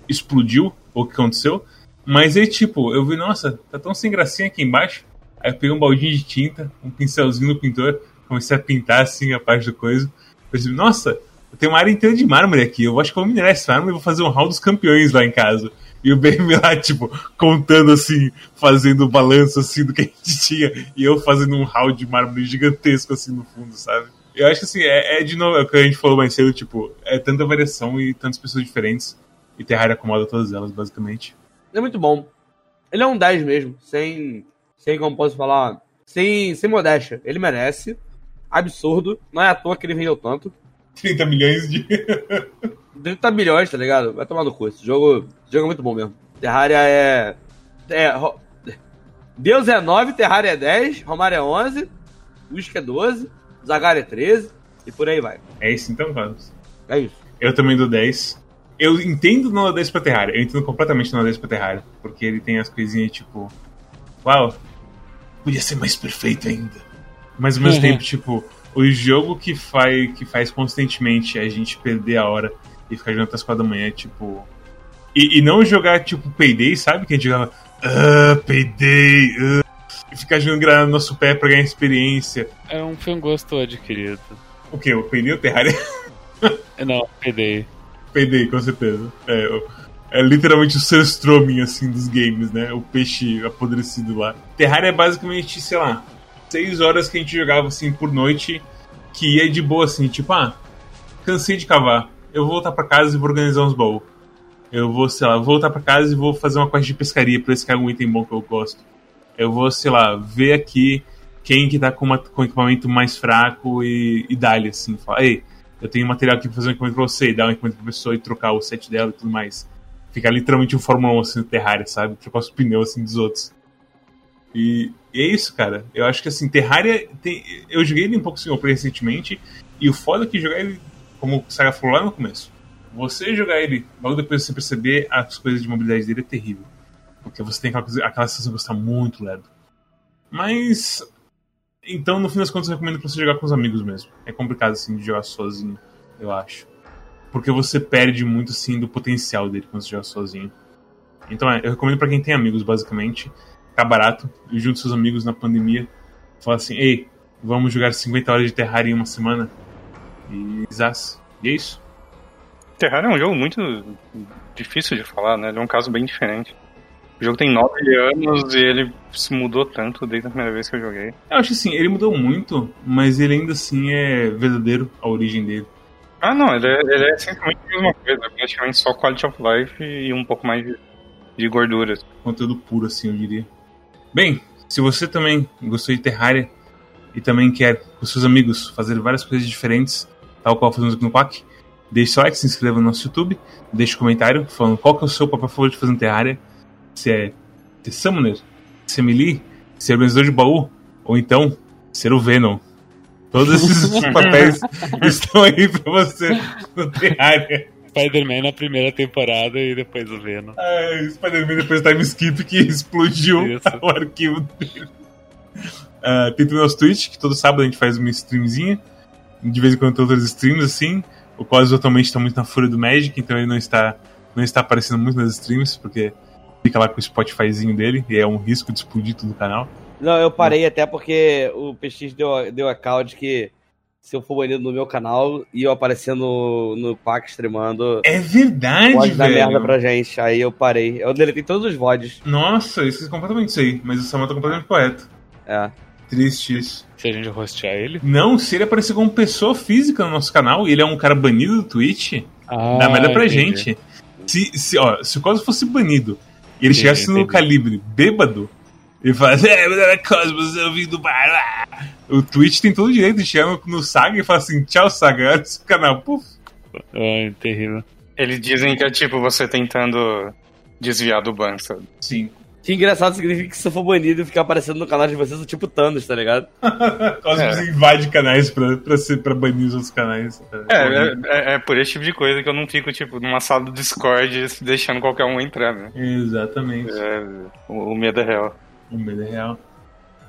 explodiu ou o que aconteceu. Mas aí, tipo, eu vi, nossa, tá tão sem gracinha aqui embaixo. Aí eu peguei um baldinho de tinta, um pincelzinho no pintor, comecei a pintar assim a parte do coisa. Percebi, nossa, eu tenho uma área inteira de mármore aqui. Eu acho que vou minerar esse mármore e vou fazer um hall dos campeões lá em casa. E o BM lá, tipo, contando assim, fazendo o balanço assim do que a gente tinha. E eu fazendo um hall de mármore gigantesco assim no fundo, sabe? Eu acho que assim, é, é de novo é o que a gente falou mais cedo, tipo, é tanta variação e tantas pessoas diferentes. E Terraria acomoda todas elas, basicamente. É muito bom. Ele é um 10 mesmo, sem. Sem como posso falar. Sem, sem modéstia. Ele merece. Absurdo. Não é à toa que ele vendeu tanto. 30 milhões de. 30 milhões, tá ligado? Vai tomar no cu. Esse jogo, jogo é muito bom mesmo. Terraria é. é Deus é 9, Terraria é 10, Romário é 11, Whisky é 12, Zagar é 13 e por aí vai. É isso então, Carlos. É isso. Eu também dou 10. Eu entendo não dar 10 pra Terraria. Eu entendo completamente não dar 10 pra Terraria. Porque ele tem as coisinhas tipo. Uau! Podia ser mais perfeito ainda. Mas ao mesmo Uhum. tempo, tipo, o jogo que faz, que faz constantemente a gente perder a hora e ficar jogando até as 4 da manhã, tipo. E, e não jogar tipo Payday, sabe? Que a gente jogava. Ah, Payday! ah", e ficar jogando granada no nosso pé pra ganhar experiência. É um, foi um gosto adquirido. O que? O Payday ou Terraria? Não, perdei. Payday, com certeza. É, o- é literalmente o surstroming, assim, dos games, né? O peixe apodrecido lá. Terraria é basicamente, sei lá, seis horas que a gente jogava, assim, por noite, que ia de boa, assim, tipo, ah, cansei de cavar. Eu vou voltar pra casa e vou organizar uns baús. Eu vou, sei lá, voltar pra casa e vou fazer uma quest de pescaria pra esse que é um item bom que eu gosto. Eu vou, sei lá, ver aqui quem que tá com, uma, com equipamento mais fraco e, e dar-lhe, assim, falar, ei, eu tenho material aqui pra fazer um equipamento pra você, e dar um equipamento pra pessoa e trocar o set dela e tudo mais. Ficar literalmente um Fórmula 1 assim no Terraria, sabe? Trocar os pneus assim dos outros. E, e é isso, cara. Eu acho que assim, Terraria tem. Eu joguei ele um pouco single player recentemente, e o foda é que jogar ele, como o Saga falou lá no começo, você jogar ele, logo depois de você perceber as coisas de mobilidade dele é terrível. Porque você tem aquela, aquela sensação de gostar muito lerdo. Mas. Então, no fim das contas, eu recomendo pra você jogar com os amigos mesmo. É complicado, assim, de jogar sozinho, eu acho. Porque você perde muito, assim, do potencial dele quando você joga sozinho. Então, é, eu recomendo pra quem tem amigos, basicamente. Tá barato. Junto seus amigos na pandemia. Fala assim, ei, vamos jogar 50 horas de Terraria em uma semana. E zaz. E é isso. Terraria é um jogo muito difícil de falar, né? Ele é um caso bem diferente. O jogo tem nove anos e ele se mudou tanto desde a primeira vez que eu joguei. Eu acho assim, ele mudou muito, mas ele ainda assim é verdadeiro a origem dele. Ah, não, ele é, ele é simplesmente a mesma coisa. é Praticamente só quality of life e um pouco mais de, de gorduras. Conteúdo puro, assim, eu diria. Bem, se você também gostou de Terraria e também quer, com seus amigos, fazer várias coisas diferentes, tal qual fazemos aqui no PAC, deixe seu like, se inscreva no nosso YouTube, deixe um comentário falando qual que é o seu papel favorito fazer Terraria. Se é ser Summoner, ser Melee, ser organizador de baú, ou então ser o Venom. Todos esses papéis estão aí pra você no Terraria. Spider-Man na primeira temporada e depois o Venom. Ah, Spider-Man depois do time skip que explodiu Isso. o arquivo dele. Ah, tem também o nosso Twitch, que todo sábado a gente faz uma streamzinha. De vez em quando tem outras streams, assim. O Cosmo atualmente está muito na fúria do Magic, então ele não está, não está aparecendo muito nas streams, porque fica lá com o Spotifyzinho dele, e é um risco de explodir tudo o canal. Não, eu parei até porque o PX deu, deu account que se eu for banido no meu canal e eu aparecer no, no PAC streamando, É verdade, pode dar velho. merda pra gente. Aí eu parei. Eu deletei todos os VODs. Nossa, isso é completamente isso aí, mas o Samuel tá completamente correto. É. Triste isso. Se a gente hostear ele. Não, se ele aparecer como pessoa física no nosso canal e ele é um cara banido do Twitch, Ah, dá merda pra entendi. gente. Se, se, ó, se o Cosmos fosse banido e ele Entendi, chegasse no entendi. calibre bêbado, ele falasse, é, mas era Cosmos, eu vim do bar. ah." O Twitch tem todo o direito de chegar no, Saga e falar assim, tchau, Saga, olha esse canal. Puf. Ai, terrível. Eles dizem que é tipo você tentando desviar do ban, sabe? Sim. Que engraçado significa que se eu for banido e ficar aparecendo no canal de vocês, eu tipo Thanos, tá ligado? Cosmos É. invade canais pra, pra, ser, pra banir os outros canais. É, é, é- é por esse tipo de coisa que eu não fico, tipo, numa sala do Discord deixando qualquer um entrar, né? Exatamente. É, o, o medo é real. O medo é real.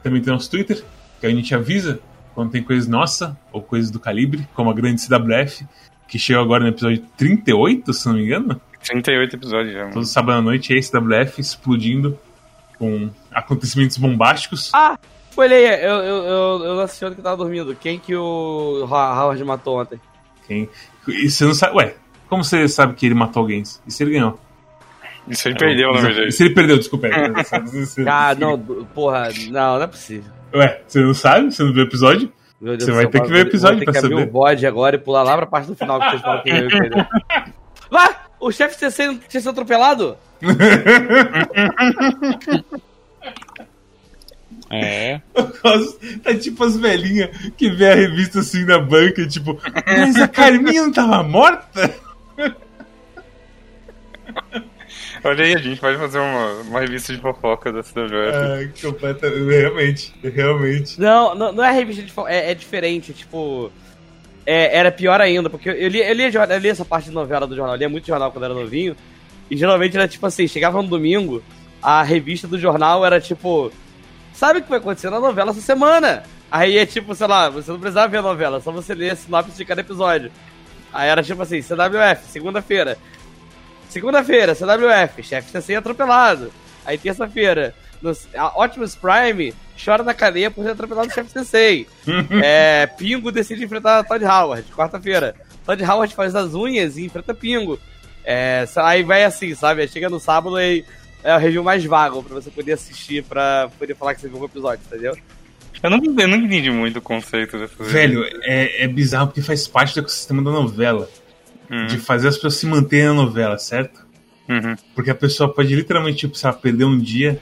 Também tem nosso Twitter, que a gente avisa quando tem coisas nossa ou coisas do calibre, como a grande CWF, que chegou agora no episódio 38, se não me engano. 38 episódios já. mano. Todo sábado à noite é a CWF explodindo com acontecimentos bombásticos. Ah, spoiler, eu, eu, eu, eu não assisti ontem que eu tava dormindo. Quem que o Ho- Howard matou ontem? Quem... E você não sabe. Ué, como você sabe que ele matou alguém? E se ele ganhou? Isso ele perdeu, na E verdade. se ele perdeu, desculpa. é. Ah, não, porra, não, não é possível. Ué, você não sabe? Você não viu o episódio? Meu Deus Você vai ter que ver o episódio vou ter pra que abrir saber. o bode agora e pular lá pra parte do final que vocês falam que eu perdeu. Lá! O chefe tinha sido atropelado? É. É tipo as velhinhas que vê a revista assim na banca, tipo, mas a Carminha não tava morta? Olha aí, a gente pode fazer uma, uma revista de fofoca da CWF. Ah, completamente. Realmente, realmente. Não, não, não é revista de fo- é, é diferente, tipo. é, era pior ainda, porque eu lia, eu, lia, jornal- eu lia essa parte de novela do jornal, eu lia muito jornal quando era novinho, e geralmente era tipo assim, chegava no domingo, a revista do jornal era tipo. Sabe o que vai acontecer na novela essa semana? Aí é tipo, sei lá, você não precisava ver a novela, só você ler a sinopse de cada episódio. Aí era tipo assim, CWF, segunda-feira. Segunda-feira, CWF, chefe CC atropelado. Aí terça-feira, Optimus Prime chora na cadeia por ter atropelado o chefe CC. é, Pingo decide enfrentar Todd Howard, quarta-feira. Todd Howard faz as unhas e enfrenta Pingo. É, aí vai assim, sabe? Aí Chega no sábado e é o review mais vago pra você poder assistir, pra poder falar que você viu um episódio, entendeu? Eu, não, eu não entendi muito o conceito dessa Velho, é, é bizarro porque faz parte do ecossistema da novela. Hum, De fazer as pessoas se manterem na novela, certo? uhum. Porque a pessoa pode literalmente, tipo, se ela perder um dia,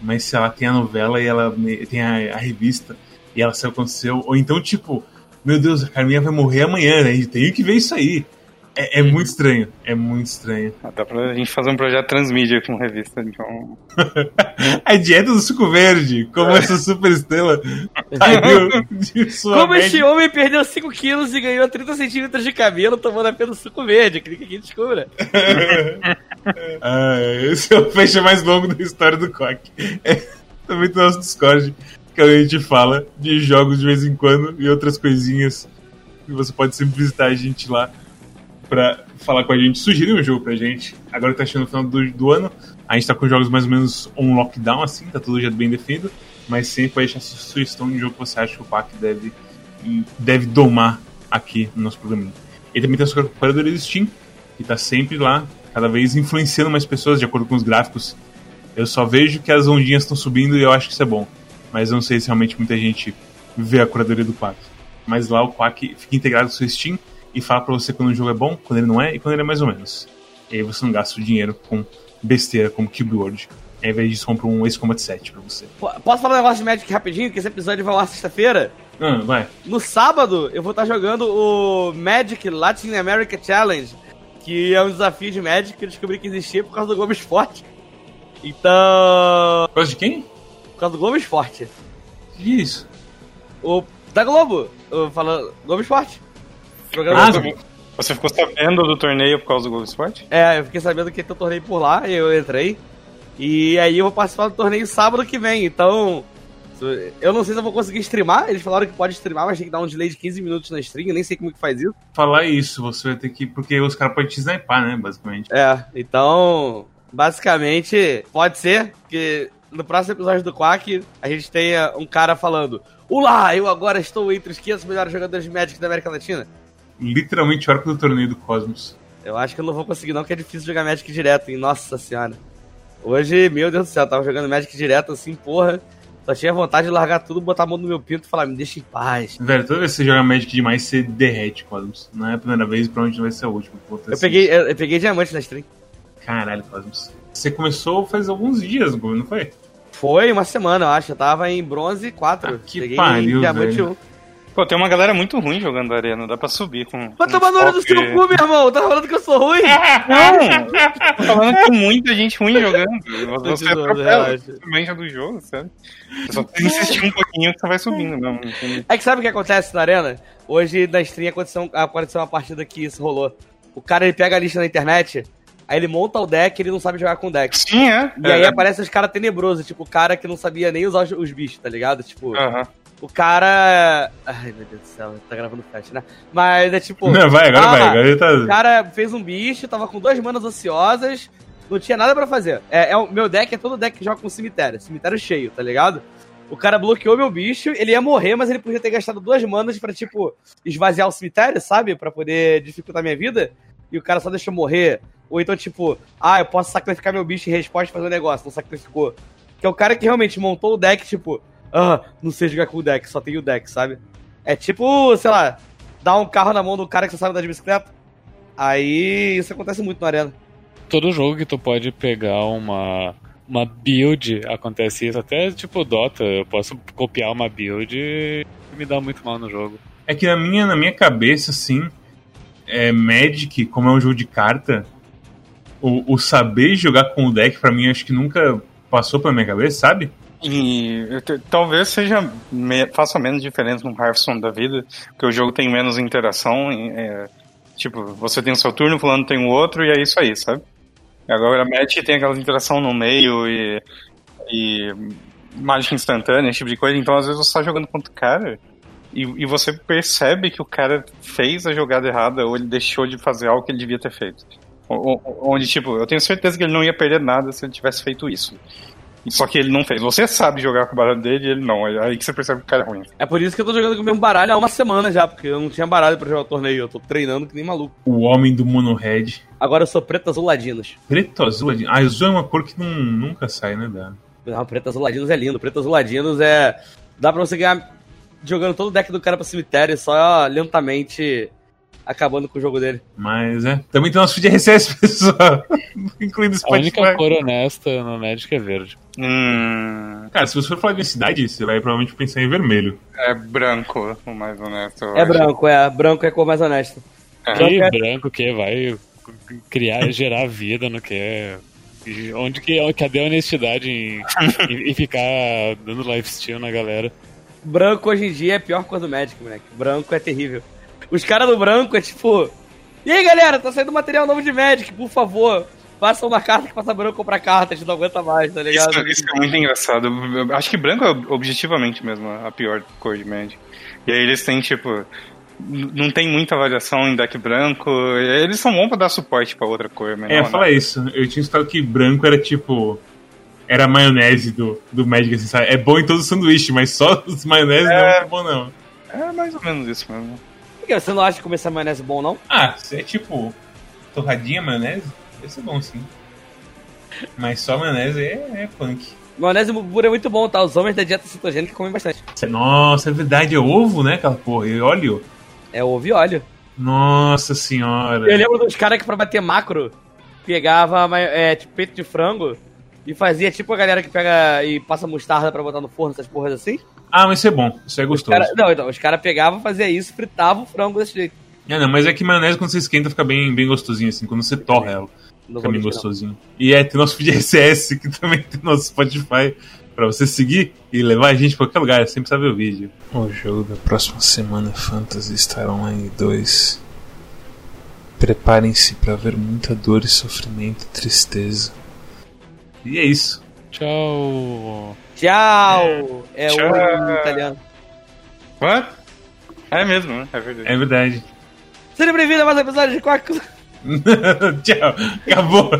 mas se ela tem a novela e ela tem a, a revista e ela sabe o que aconteceu, ou então, tipo, meu Deus, a Carminha vai morrer amanhã, né? E tem que ver isso aí. É, é muito estranho, é muito estranho. Ah, Dá pra gente fazer um projeto transmídia com revista, então. A dieta do suco verde, como essa super estrela saiu de sua Como média. este homem perdeu 5 quilos e ganhou 30 centímetros de cabelo tomando apenas suco verde? Clique aqui e descubra. Ah, esse é o fecha mais longo da história do Quack. É, também tem o nosso Discord, que a gente fala de jogos de vez em quando e outras coisinhas. E você pode sempre visitar a gente lá pra falar com a gente, sugerir um jogo pra gente. Agora que tá chegando no final do, do ano, a gente tá com jogos mais ou menos on lockdown, assim, tá tudo já bem definido. Mas sempre pode deixar sua sugestão de jogo que você acha que o Quack deve, deve domar aqui no nosso programa. E também tem a sua curadoria do Steam, que tá sempre lá, cada vez influenciando mais pessoas de acordo com os gráficos. Eu só vejo que as ondinhas estão subindo e eu acho que isso é bom. Mas eu não sei se realmente muita gente vê a curadoria do Quack. Mas lá o Quack fica integrado com o seu Steam e fala pra você quando o jogo é bom, quando ele não é e quando ele é mais ou menos. E aí você não gasta o dinheiro com besteira como World. Ao invés disso, compra um Ace Combat 7 pra você. Posso falar um negócio de Magic rapidinho? Que esse episódio vai lá sexta-feira. Ah, vai. No sábado, eu vou estar jogando o Magic Latin America Challenge, que é um desafio de Magic que eu descobri que existia por causa do Globo Esporte. Então. Gosta de quem? Por causa do Globo Esporte. Que isso? O. Da Globo. Eu falo. Globo Esporte. Ah. Você ficou sabendo do torneio por causa do Globo Esporte? É, eu fiquei sabendo que tem um torneio por lá, e eu entrei. E aí eu vou participar do torneio sábado que vem, então. Eu não sei se eu vou conseguir streamar. Eles falaram que pode streamar, mas tem que dar um delay de 15 minutos na stream. Eu nem sei como que faz isso. Falar isso, você vai ter que. Porque os caras podem te sniper, né? Basicamente. É, então. Basicamente, pode ser que no próximo episódio do Quack a gente tenha um cara falando: Olá, eu agora estou entre os 500 melhores jogadores de Magic da América Latina. Literalmente o arco do torneio do Cosmos. Eu acho que eu não vou conseguir, não, porque é difícil jogar Magic direto, hein? Nossa senhora. Hoje, meu Deus do céu, eu tava jogando Magic direto assim, porra. Só tinha vontade de largar tudo, botar a mão no meu pinto e falar, me deixa em paz. Velho, toda vez que você joga Magic demais, você derrete Cosmos. Não é a primeira vez, provavelmente não vai ser a última. que eu assim. peguei, eu, eu peguei diamante na stream. Caralho, Cosmos. Você começou faz alguns dias, não foi? Foi uma semana, eu acho. Eu tava em bronze 4. Ah, que peguei pariu, diamante velho. 1. Pô, tem uma galera muito ruim jogando arena, dá pra subir com. Vai tomar no olho do seu cu, meu irmão. Tá falando que eu sou ruim? Não! Tô falando que tem muita gente ruim jogando. Você atropela, manja do jogo, sabe? Você só tem que insistir um pouquinho que você vai subindo mesmo. É que sabe o que acontece na arena? Hoje na stream aconteceu, aconteceu uma partida que isso rolou. O cara ele pega a lista na internet, aí ele monta o deck e ele não sabe jogar com o deck. Sim, é. E aí é. aparecem os caras tenebrosos, tipo o cara que não sabia nem usar os, os bichos, tá ligado? Tipo, Aham. O cara. Ai meu Deus do céu, tá gravando flash, né? Mas é tipo. Não, vai, agora ah, vai. Agora ele O tá. cara fez um bicho, tava com duas manas ociosas, não tinha nada pra fazer. É, é o meu deck é todo deck que joga com cemitério, cemitério cheio, tá ligado? O cara bloqueou meu bicho, ele ia morrer, mas ele podia ter gastado duas manas pra, tipo, esvaziar o cemitério, sabe? Pra poder dificultar minha vida. E o cara só deixou morrer. Ou então, tipo, ah, eu posso sacrificar meu bicho em resposta e fazer um negócio, não sacrificou. Que é o cara que realmente montou o deck, tipo, ah, não sei jogar com o deck, só tem o deck, sabe? É tipo, sei lá, dar um carro na mão do cara que só sabe andar de bicicleta. Aí isso acontece muito na arena. Todo jogo que tu pode pegar uma, uma build, acontece isso. Até tipo Dota, eu posso copiar uma build e me dá muito mal no jogo. É que na minha, na minha cabeça, assim, é, Magic, como é um jogo de carta, o, o saber jogar com o deck, pra mim, acho que nunca passou pela minha cabeça, sabe? E talvez seja me- faça menos diferença no Hearthstone da vida, porque o jogo tem menos interação. e, é, tipo, você tem o seu turno, fulano tem o outro, e é isso aí, sabe? Agora a Magic tem aquela interação no meio e, e mágica instantânea, esse tipo de coisa. Então, às vezes, você tá jogando contra o cara e, e você percebe que o cara fez a jogada errada ou ele deixou de fazer algo que ele devia ter feito. O- Onde, tipo, eu tenho certeza que ele não ia perder nada se ele tivesse feito isso. Só que ele não fez. Você sabe jogar com o baralho dele e ele não. É aí que você percebe que o cara é ruim. É por isso que eu tô jogando com o mesmo baralho há uma semana já, porque eu não tinha baralho pra jogar o torneio. Eu tô treinando que nem maluco. O homem do mono red. Agora eu sou preto azuladinos. Preto, azul, ah, azul é uma cor que não, nunca sai, né? Da... Não, preto azuladinos é lindo. Preto azuladinos é. Dá pra você ganhar jogando todo o deck do cara pro cemitério, só lentamente acabando com o jogo dele. Mas é. Também tem nosso feed RSS, pessoal. Incluindo A única Spotify. cor honesta no Magic é verde. Hum, Cara, se você for falar de cidade, você vai provavelmente pensar em vermelho. é branco, o mais honesto. É acho. branco, é. Branco é a cor mais honesta. É. Branco E é- branco que vai criar, gerar vida no que é. Onde que, cadê a honestidade em, em- em ficar dando lifesteal na galera? Branco hoje em dia é a pior cor do Magic, moleque. Branco é terrível. Os caras do branco é tipo. E aí, galera, tá saindo material novo de Magic, por favor. Faça uma carta que passa branco comprar carta, a gente não aguenta mais, tá ligado? Isso, isso é muito engraçado. Eu- acho que branco é objetivamente mesmo a pior cor de Magic. E aí eles têm, tipo. Não tem muita variação em deck branco. Eles são bons pra dar suporte pra outra cor, mas É, fala isso. Eu tinha escutado que branco era tipo. Era a maionese do, do Magic, assim, sabe? É bom em todo sanduíche, mas só os maionese não é muito bom, não. É mais ou menos isso mesmo. Por que você não acha que comer essa maionese bom, não? Ah, se é tipo. Torradinha maionese, deve ser bom sim. Mas só maionese é, é punk. Maionese pura é muito bom, tá? Os homens da dieta cetogênica comem bastante. Nossa, é verdade, é ovo, né, aquela porra? E óleo? É ovo e óleo. Nossa senhora. Eu lembro dos caras que pra bater macro pegava é, tipo, peito de frango e fazia tipo a galera que pega e passa mostarda pra botar no forno, essas porras assim. Ah, mas isso é bom, isso é Os gostoso. cara, não, então, os caras pegavam, fazia isso, fritavam o frango desse jeito. É, não, mas é que maionese quando você esquenta fica bem, bem gostosinho, assim, quando você torra ela. Não Fica bem mentir, não. gostosinho. E é, tem nosso feed RSS, que também tem nosso Spotify, pra você seguir e levar a gente pra qualquer lugar, sempre sabe o vídeo. O jogo da próxima semana Fantasy Star Online 2. Preparem-se pra ver muita dor e sofrimento e tristeza. E é isso. Tchau! Tchau! É Tchau. o italiano. What? É mesmo, né? É verdade. É verdade. Seja bem-vindo a mais um episódio de Quack. Tchau. Acabou.